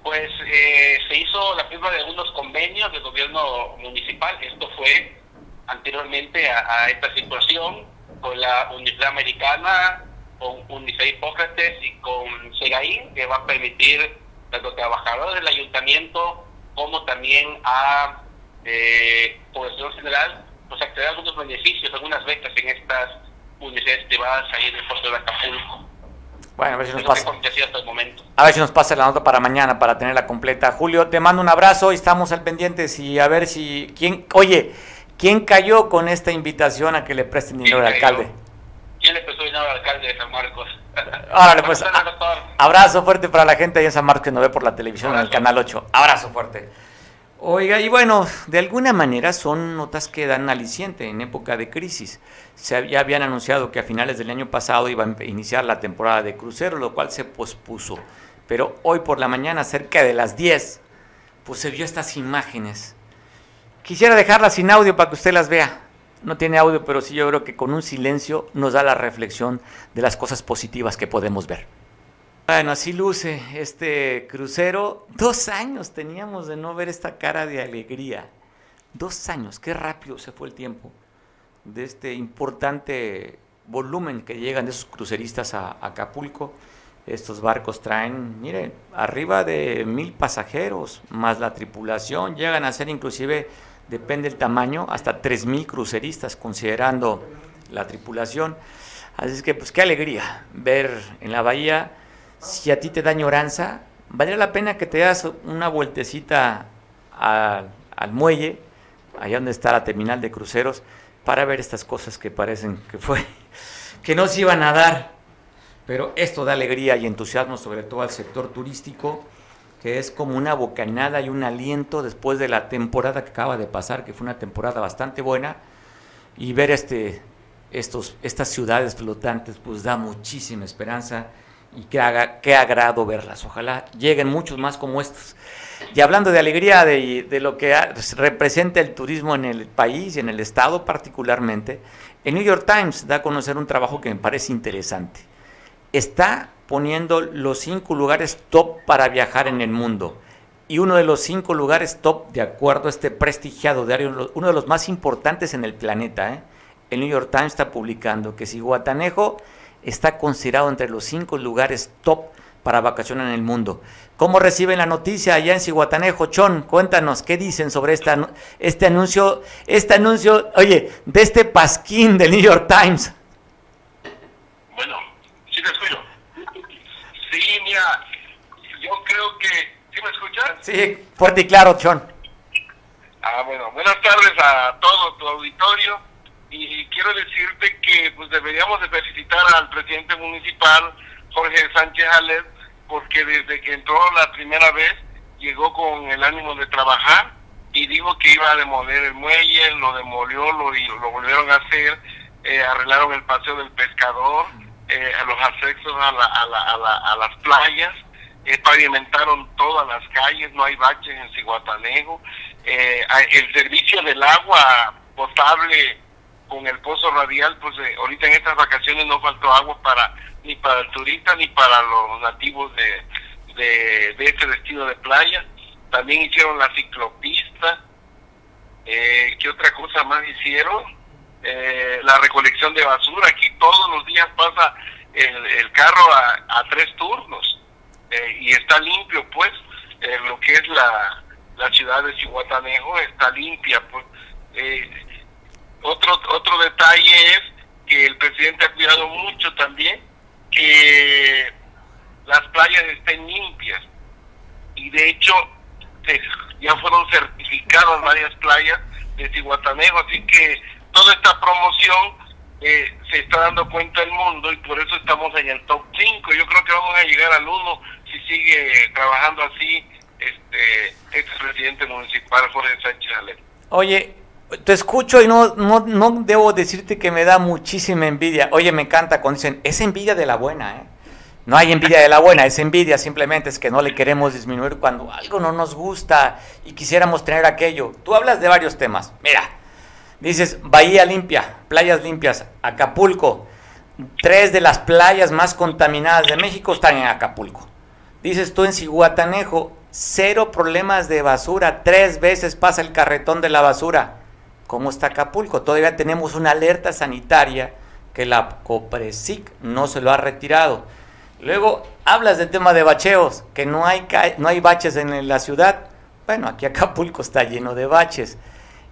Speaker 6: Pues eh, se hizo la firma de algunos convenios del gobierno municipal. Esto fue anteriormente a, a esta situación con la Universidad Americana, con UNICEF Hipócrates y con SEGAI, que va a permitir tanto trabajadores del ayuntamiento como también a eh, población general, pues acceder a algunos beneficios, algunas becas en estas universidades privadas ahí en el puerto de Acapulco.
Speaker 1: Bueno, a ver si nos pasa. A ver si nos pasa la nota para mañana para tenerla completa. Julio, te mando un abrazo y estamos al pendiente y a ver si quién, oye, ¿quién cayó con esta invitación a que le presten dinero al alcalde?
Speaker 6: ¿Quién le prestó dinero al alcalde de San Marcos?
Speaker 1: Órale, pues. abrazo fuerte para la gente ahí en San Marcos que nos ve por la televisión en el canal 8. Abrazo fuerte. Oiga, y bueno, de alguna manera son notas que dan aliciente en época de crisis. Se ya habían anunciado que a finales del año pasado iba a iniciar la temporada de cruceros, lo cual se pospuso. Pero hoy por la mañana, cerca de las 10, pues se vio estas imágenes. Quisiera dejarlas sin audio para que usted las vea no tiene audio, pero sí yo creo que con un silencio nos da la reflexión de las cosas positivas que podemos ver. Bueno, así luce este crucero. Dos años teníamos de no ver esta cara de alegría. Dos años, qué rápido se fue el tiempo de este importante volumen que llegan de esos cruceristas a, Acapulco. Estos barcos traen, miren, arriba de mil pasajeros, más la tripulación, llegan a ser inclusive, depende del tamaño, hasta tres mil cruceristas, considerando la tripulación. Así es que, pues qué alegría ver en la bahía. Si a ti te da añoranza, valdría la pena que te das una vueltecita al muelle, allá donde está la terminal de cruceros, para ver estas cosas que parecen que fue, que no se iban a dar. Pero esto da alegría y entusiasmo sobre todo al sector turístico, que es como una bocanada y un aliento después de la temporada que acaba de pasar, que fue una temporada bastante buena, y ver este, estos, estas ciudades flotantes, pues da muchísima esperanza y qué, haga, agrado verlas. Ojalá lleguen muchos más como estos. Y hablando de alegría, de, de lo que representa el turismo en el país y en el Estado particularmente, el New York Times da a conocer un trabajo que me parece interesante. Está poniendo los cinco lugares top para viajar en el mundo. Y uno de los cinco lugares top, de acuerdo a este prestigiado diario, uno de los más importantes en el planeta, ¿eh? el New York Times está publicando que si Guatanejo está considerado entre los cinco lugares top para vacacionar en el mundo. ¿Cómo reciben la noticia allá en Cihuatanejo? Chon, cuéntanos, ¿qué dicen sobre este anuncio, este anuncio, oye, de este pasquín del New York Times?
Speaker 7: Sí mira, yo creo que, ¿sí me escuchas?
Speaker 1: Sí, fuerte y claro, Chon.
Speaker 7: Ah, bueno, buenas tardes a todo tu auditorio y quiero decirte que pues deberíamos de felicitar al presidente municipal Jorge Sánchez Alet porque desde que entró la primera vez llegó con el ánimo de trabajar y dijo que iba a demoler el muelle, lo demolió, lo, lo volvieron a hacer, eh, arreglaron el paseo del pescador, eh, a los accesos a, la, a, la, a, las playas, eh, pavimentaron todas las calles, no hay baches en Ciguatanejo, el servicio del agua potable con el pozo radial, pues eh, ahorita en estas vacaciones no faltó agua para ni para el turista ni para los nativos de, de, este destino de playa. También hicieron la ciclopista. Eh, ¿Qué otra cosa más hicieron? Eh, la recolección de basura. Aquí todos los días pasa el, el carro a, a, tres turnos eh, y está limpio, pues. lo que es la, la ciudad de Cihuatanejo está limpia, pues. Eh, otro, otro detalle es que el presidente ha cuidado mucho también que las playas estén limpias. Y de hecho, ya fueron certificadas varias playas de Cihuatanejo, así que toda esta promoción eh, se está dando cuenta el mundo y por eso estamos en el top 5. Yo creo que vamos a llegar al 1 si sigue trabajando así este, este presidente municipal Jorge Sánchez Alén.
Speaker 1: Oye, te escucho y no, no, no debo decirte que me da muchísima envidia. Oye, me encanta cuando dicen, es envidia de la buena, ¿eh? No hay envidia de la buena, es envidia simplemente es que no le queremos disminuir cuando algo no nos gusta y quisiéramos tener aquello. Tú hablas de varios temas. Mira, dices Bahía limpia, playas limpias, Acapulco. Tres de las playas más contaminadas de México están en Acapulco. Dices tú en Ciguatanejo, cero problemas de basura, tres veces pasa el carretón de la basura. ¿Cómo está Acapulco? Todavía tenemos una alerta sanitaria que la COPRESIC no se lo ha retirado. Luego hablas del tema de bacheos, que no hay, no hay baches en la ciudad. Bueno, aquí Acapulco está lleno de baches.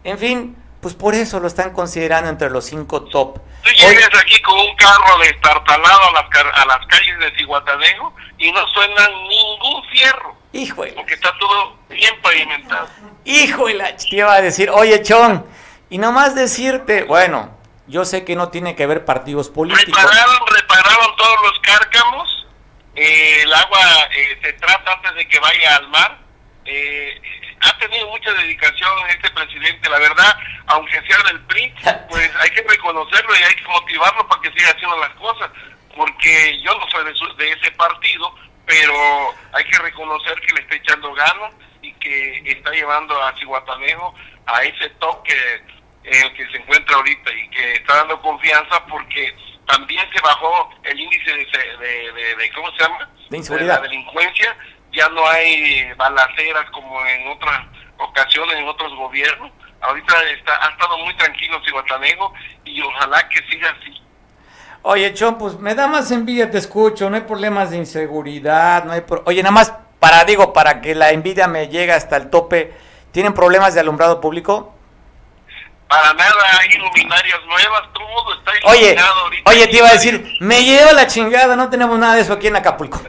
Speaker 1: En fin, pues por eso lo están considerando entre los cinco top.
Speaker 7: Tú llegas aquí con un carro destartalado a las, a las calles de Cihuatanejo y no suena ningún fierro.
Speaker 1: Híjole.
Speaker 7: Porque está todo bien pavimentado.
Speaker 1: Híjole, te iba a decir, oye, Chon, y nomás decirte, bueno, yo sé que no tiene que ver partidos políticos.
Speaker 7: Repararon, repararon todos los cárcamos, eh, el agua eh, se trata antes de que vaya al mar. Eh, ha tenido mucha dedicación este presidente, la verdad, aunque sea del PRI, pues hay que reconocerlo y hay que motivarlo para que siga haciendo las cosas, porque yo no soy de, de ese partido, pero hay que reconocer que le está echando ganas y que está llevando a Cihuatanejo a ese toque el que se encuentra ahorita y que está dando confianza porque también se bajó el índice de, de, ¿cómo se llama?
Speaker 1: De inseguridad.
Speaker 7: la delincuencia, ya no hay balaceras como en otras ocasiones, en otros gobiernos. Ahorita está, ha estado muy tranquilo Cihuatanejo y ojalá que siga así.
Speaker 1: Oye, Chon, pues me da más envidia, te escucho, no hay problemas de inseguridad, no hay... Oye, nada más para, digo, para que la envidia me llegue hasta el tope, ¿tienen problemas de alumbrado público?
Speaker 7: Para nada, hay luminarias nuevas, todo está
Speaker 1: iluminado oye, ahorita. Oye, te iba a decir, me lleva la chingada, no tenemos nada de eso aquí en Acapulco.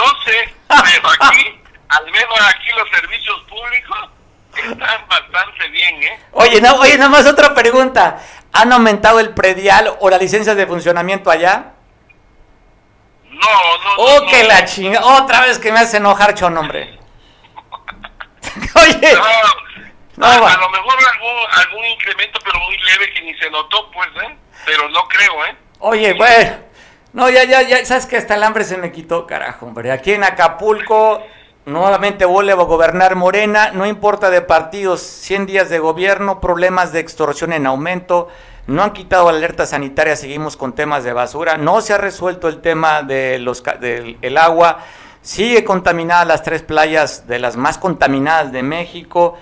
Speaker 7: No sé, pero aquí, al menos aquí los servicios públicos están bastante bien, ¿eh?
Speaker 1: Oye, no, oye, nada más otra pregunta. ¿Han aumentado el predial o las licencias de funcionamiento allá?
Speaker 7: No, no.
Speaker 1: Oh, que la chinga. Otra vez que me hace enojar, chon, hombre. Oye.
Speaker 7: No, a, lo mejor algún, algún incremento, pero muy leve que ni se notó, pues, ¿eh? Pero no creo, ¿eh?
Speaker 1: Oye, bueno. No, ya, ya, ya, sabes que hasta el hambre se me quitó, carajo, hombre. Aquí en Acapulco nuevamente vuelve a gobernar Morena, no importa de partidos, 100 días de gobierno, problemas de extorsión en aumento, no han quitado la alerta sanitaria, seguimos con temas de basura, no se ha resuelto el tema de los, del agua, sigue contaminada las tres playas de las más contaminadas de México,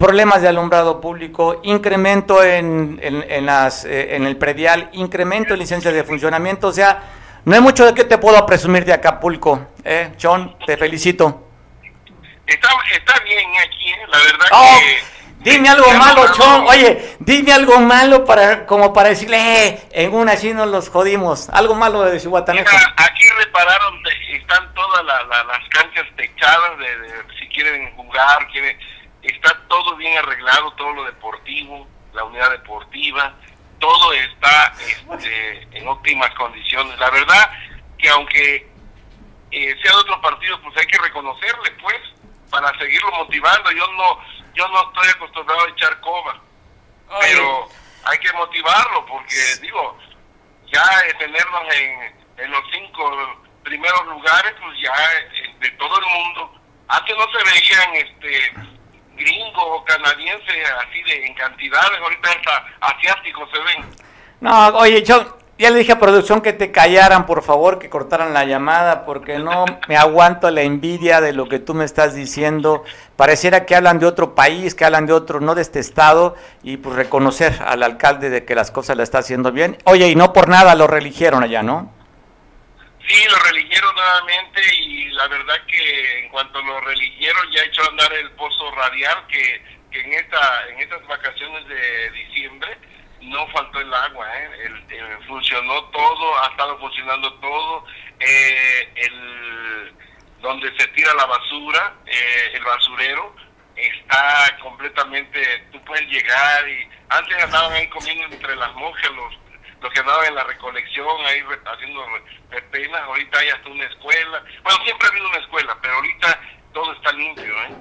Speaker 1: problemas de alumbrado público, incremento en, en, las, eh, en el predial, incremento en licencias de funcionamiento, o sea, no hay mucho de qué te puedo presumir de Acapulco, ¿eh? John, te felicito.
Speaker 7: Está, está bien aquí, ¿eh? la verdad oh, que...
Speaker 1: Dime algo malo, Chon. Oye, dime algo malo para como para decirle, eh, en una así nos los jodimos. Algo malo de Cihuatanejo.
Speaker 7: aquí repararon, están todas las canchas techadas, de, si quieren jugar, quieren, está todo bien arreglado, todo lo deportivo, la unidad deportiva, todo está este, en óptimas condiciones. La verdad que aunque eh, sea de otro partido, pues hay que reconocerle, pues para seguirlo motivando. Yo no yo no estoy acostumbrado a echar coba, pero hay que motivarlo porque digo, ya tenernos en, en los cinco primeros lugares, pues ya eh, de todo el mundo. Antes no se veían este gringos o canadienses así de en cantidades, ahorita hasta asiáticos se ven.
Speaker 1: No, oye, yo ya le dije a producción que te callaran, por favor, que cortaran la llamada, porque no me aguanto la envidia de lo que tú me estás diciendo. Pareciera que hablan de otro país, que hablan de otro, no de este estado, y pues reconocer al alcalde de que las cosas la está haciendo bien. Oye, y no por nada lo religieron allá, ¿no?
Speaker 7: Sí, lo religieron nuevamente y la verdad que en cuanto lo religieron ya echó a andar el pozo radial que, que en, esta, en estas vacaciones de diciembre no faltó el agua, ¿eh? El, funcionó todo, ha estado funcionando todo. Eh, el, donde se tira la basura, eh, el basurero, está completamente, tú puedes llegar y antes andaban ahí comiendo entre las monjas los, los que andaban en la recolección, ahí haciendo penas, ahorita hay hasta una escuela, bueno, siempre ha habido una escuela, pero ahorita todo está limpio, ¿eh?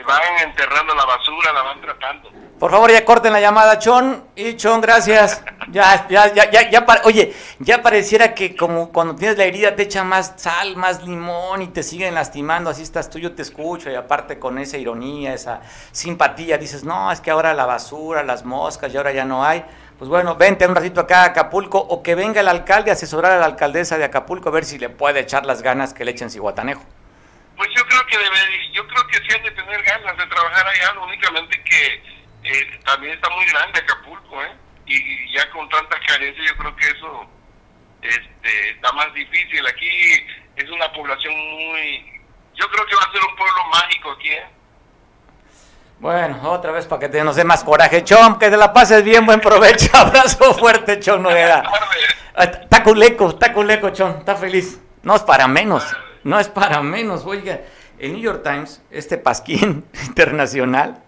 Speaker 7: van enterrando la basura, la van tratando.
Speaker 1: Por favor, ya corten la llamada, Chon. Y Chon, gracias. Ya, ya, ya, ya, ya oye, ya pareciera que como cuando tienes la herida te echan más sal, más limón y te siguen lastimando, así estás tú, yo te escucho y aparte con esa ironía, esa simpatía, dices, no, es que ahora la basura, las moscas y ahora ya no hay. Pues bueno, vente un ratito acá a Acapulco o que venga el alcalde a asesorar a la alcaldesa de Acapulco a ver si le puede echar las ganas que le echen Cihuatanejo.
Speaker 7: Pues yo creo que debe, yo creo que sí han de tener ganas de trabajar allá, únicamente que eh, también está muy grande Acapulco, ¿eh? Y, ya con tantas carencias yo creo que eso este, está más difícil. Aquí es una población muy, yo creo que va a ser un pueblo mágico aquí, ¿eh?
Speaker 1: Bueno, otra vez para que te nos dé más coraje. Chom, que te la pases bien, buen provecho. Abrazo fuerte, Chom Noguera. Está culeco, está culeco, Chom, está feliz. No es para menos. No es para menos, oiga. El New York Times, este pasquín internacional,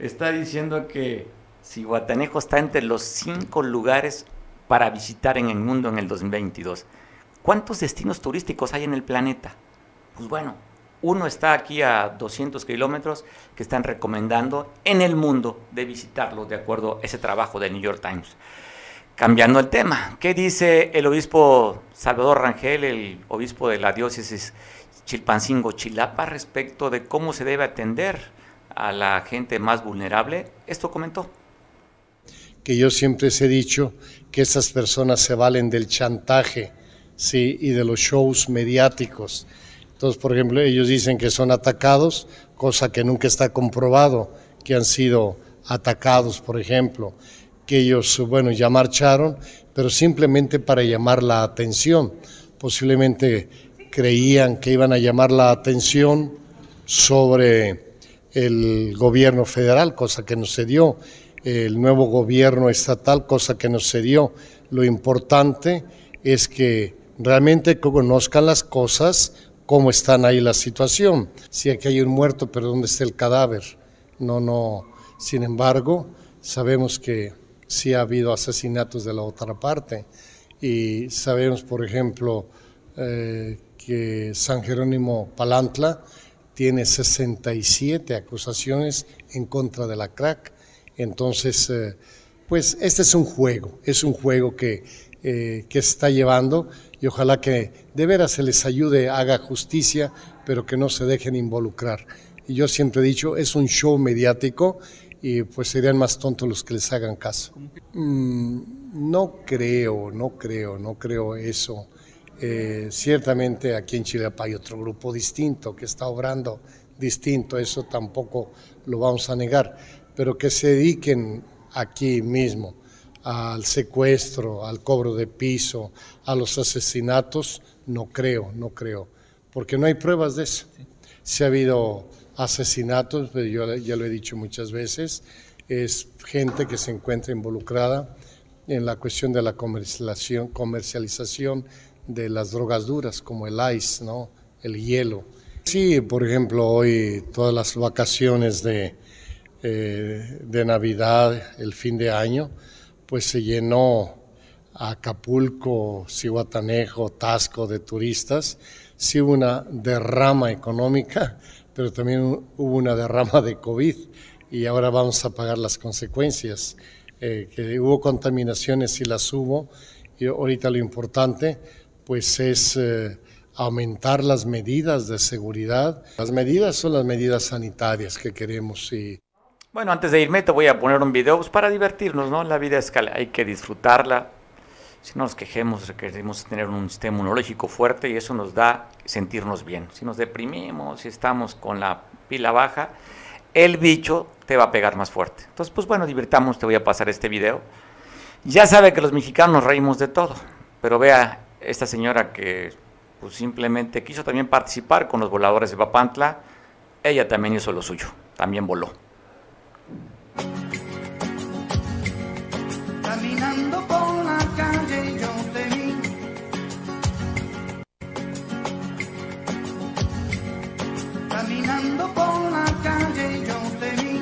Speaker 1: está diciendo que Guatanejo está entre los cinco lugares para visitar en el mundo en el 2022. ¿Cuántos destinos turísticos hay en el planeta? Pues bueno, uno está aquí a 200 kilómetros que están recomendando en el mundo de visitarlo de acuerdo a ese trabajo del New York Times. Cambiando el tema, ¿qué dice el obispo Salvador Rangel, el obispo de la diócesis Chilpancingo Chilapa, respecto de cómo se debe atender a la gente más vulnerable? Esto comentó.
Speaker 8: que yo siempre he dicho que esas personas se valen del chantaje ¿sí? y de los shows mediáticos. Entonces, por ejemplo, ellos dicen que son atacados, cosa que nunca está comprobado, que han sido atacados, por ejemplo, que ellos, bueno, ya marcharon, pero simplemente para llamar la atención. Posiblemente creían que iban a llamar la atención sobre el gobierno federal, cosa que no se dio, el nuevo gobierno estatal, cosa que no se dio. Lo importante es que realmente conozcan las cosas, cómo están ahí la situación. Si aquí hay un muerto, pero ¿dónde está el cadáver? No, no. Sin embargo, sabemos que sí ha habido asesinatos de la otra parte y sabemos, por ejemplo, eh, que San Jerónimo Palantla tiene 67 acusaciones en contra de la crack. Entonces, eh, pues este es un juego, es un juego que, eh, que se está llevando y ojalá que de veras se les ayude, haga justicia, pero que no se dejen involucrar. Y yo siempre he dicho, es un show mediático y pues serían más tontos los que les hagan caso. Mm, no creo, no creo, no creo eso. Eh, ciertamente aquí en Chile hay otro grupo distinto que está obrando distinto, eso tampoco lo vamos a negar, pero que se dediquen aquí mismo al secuestro, al cobro de piso, a los asesinatos, no creo, no creo, porque no hay pruebas de eso. Si ha habido asesinatos, yo ya lo he dicho muchas veces, es gente que se encuentra involucrada en la cuestión de la comercialización, comercialización de las drogas duras como el ice, ¿no? el hielo. Sí, por ejemplo, hoy todas las vacaciones de, eh, de Navidad, el fin de año, pues se llenó Acapulco, Cihuatanejo, Tasco de turistas. Sí hubo una derrama económica, pero también hubo una derrama de COVID y ahora vamos a pagar las consecuencias. Eh, que hubo contaminaciones y las hubo, y ahorita lo importante pues es eh, aumentar las medidas de seguridad. Las medidas son las medidas sanitarias que queremos y
Speaker 1: bueno, antes de irme te voy a poner un video pues, para divertirnos, ¿no? La vida es que hay que disfrutarla. Si no nos quejemos, requerimos tener un sistema inmunológico fuerte y eso nos da sentirnos bien. Si nos deprimimos, si estamos con la pila baja, el bicho te va a pegar más fuerte. Entonces, pues bueno, divirtamos, te voy a pasar este video. Ya sabe que los mexicanos nos reímos de todo, pero vea esta señora que pues, simplemente quiso también participar con los voladores de Papantla, ella también hizo lo suyo, también voló.
Speaker 9: Caminando por la calle yo te vi. Caminando por la calle yo te vi.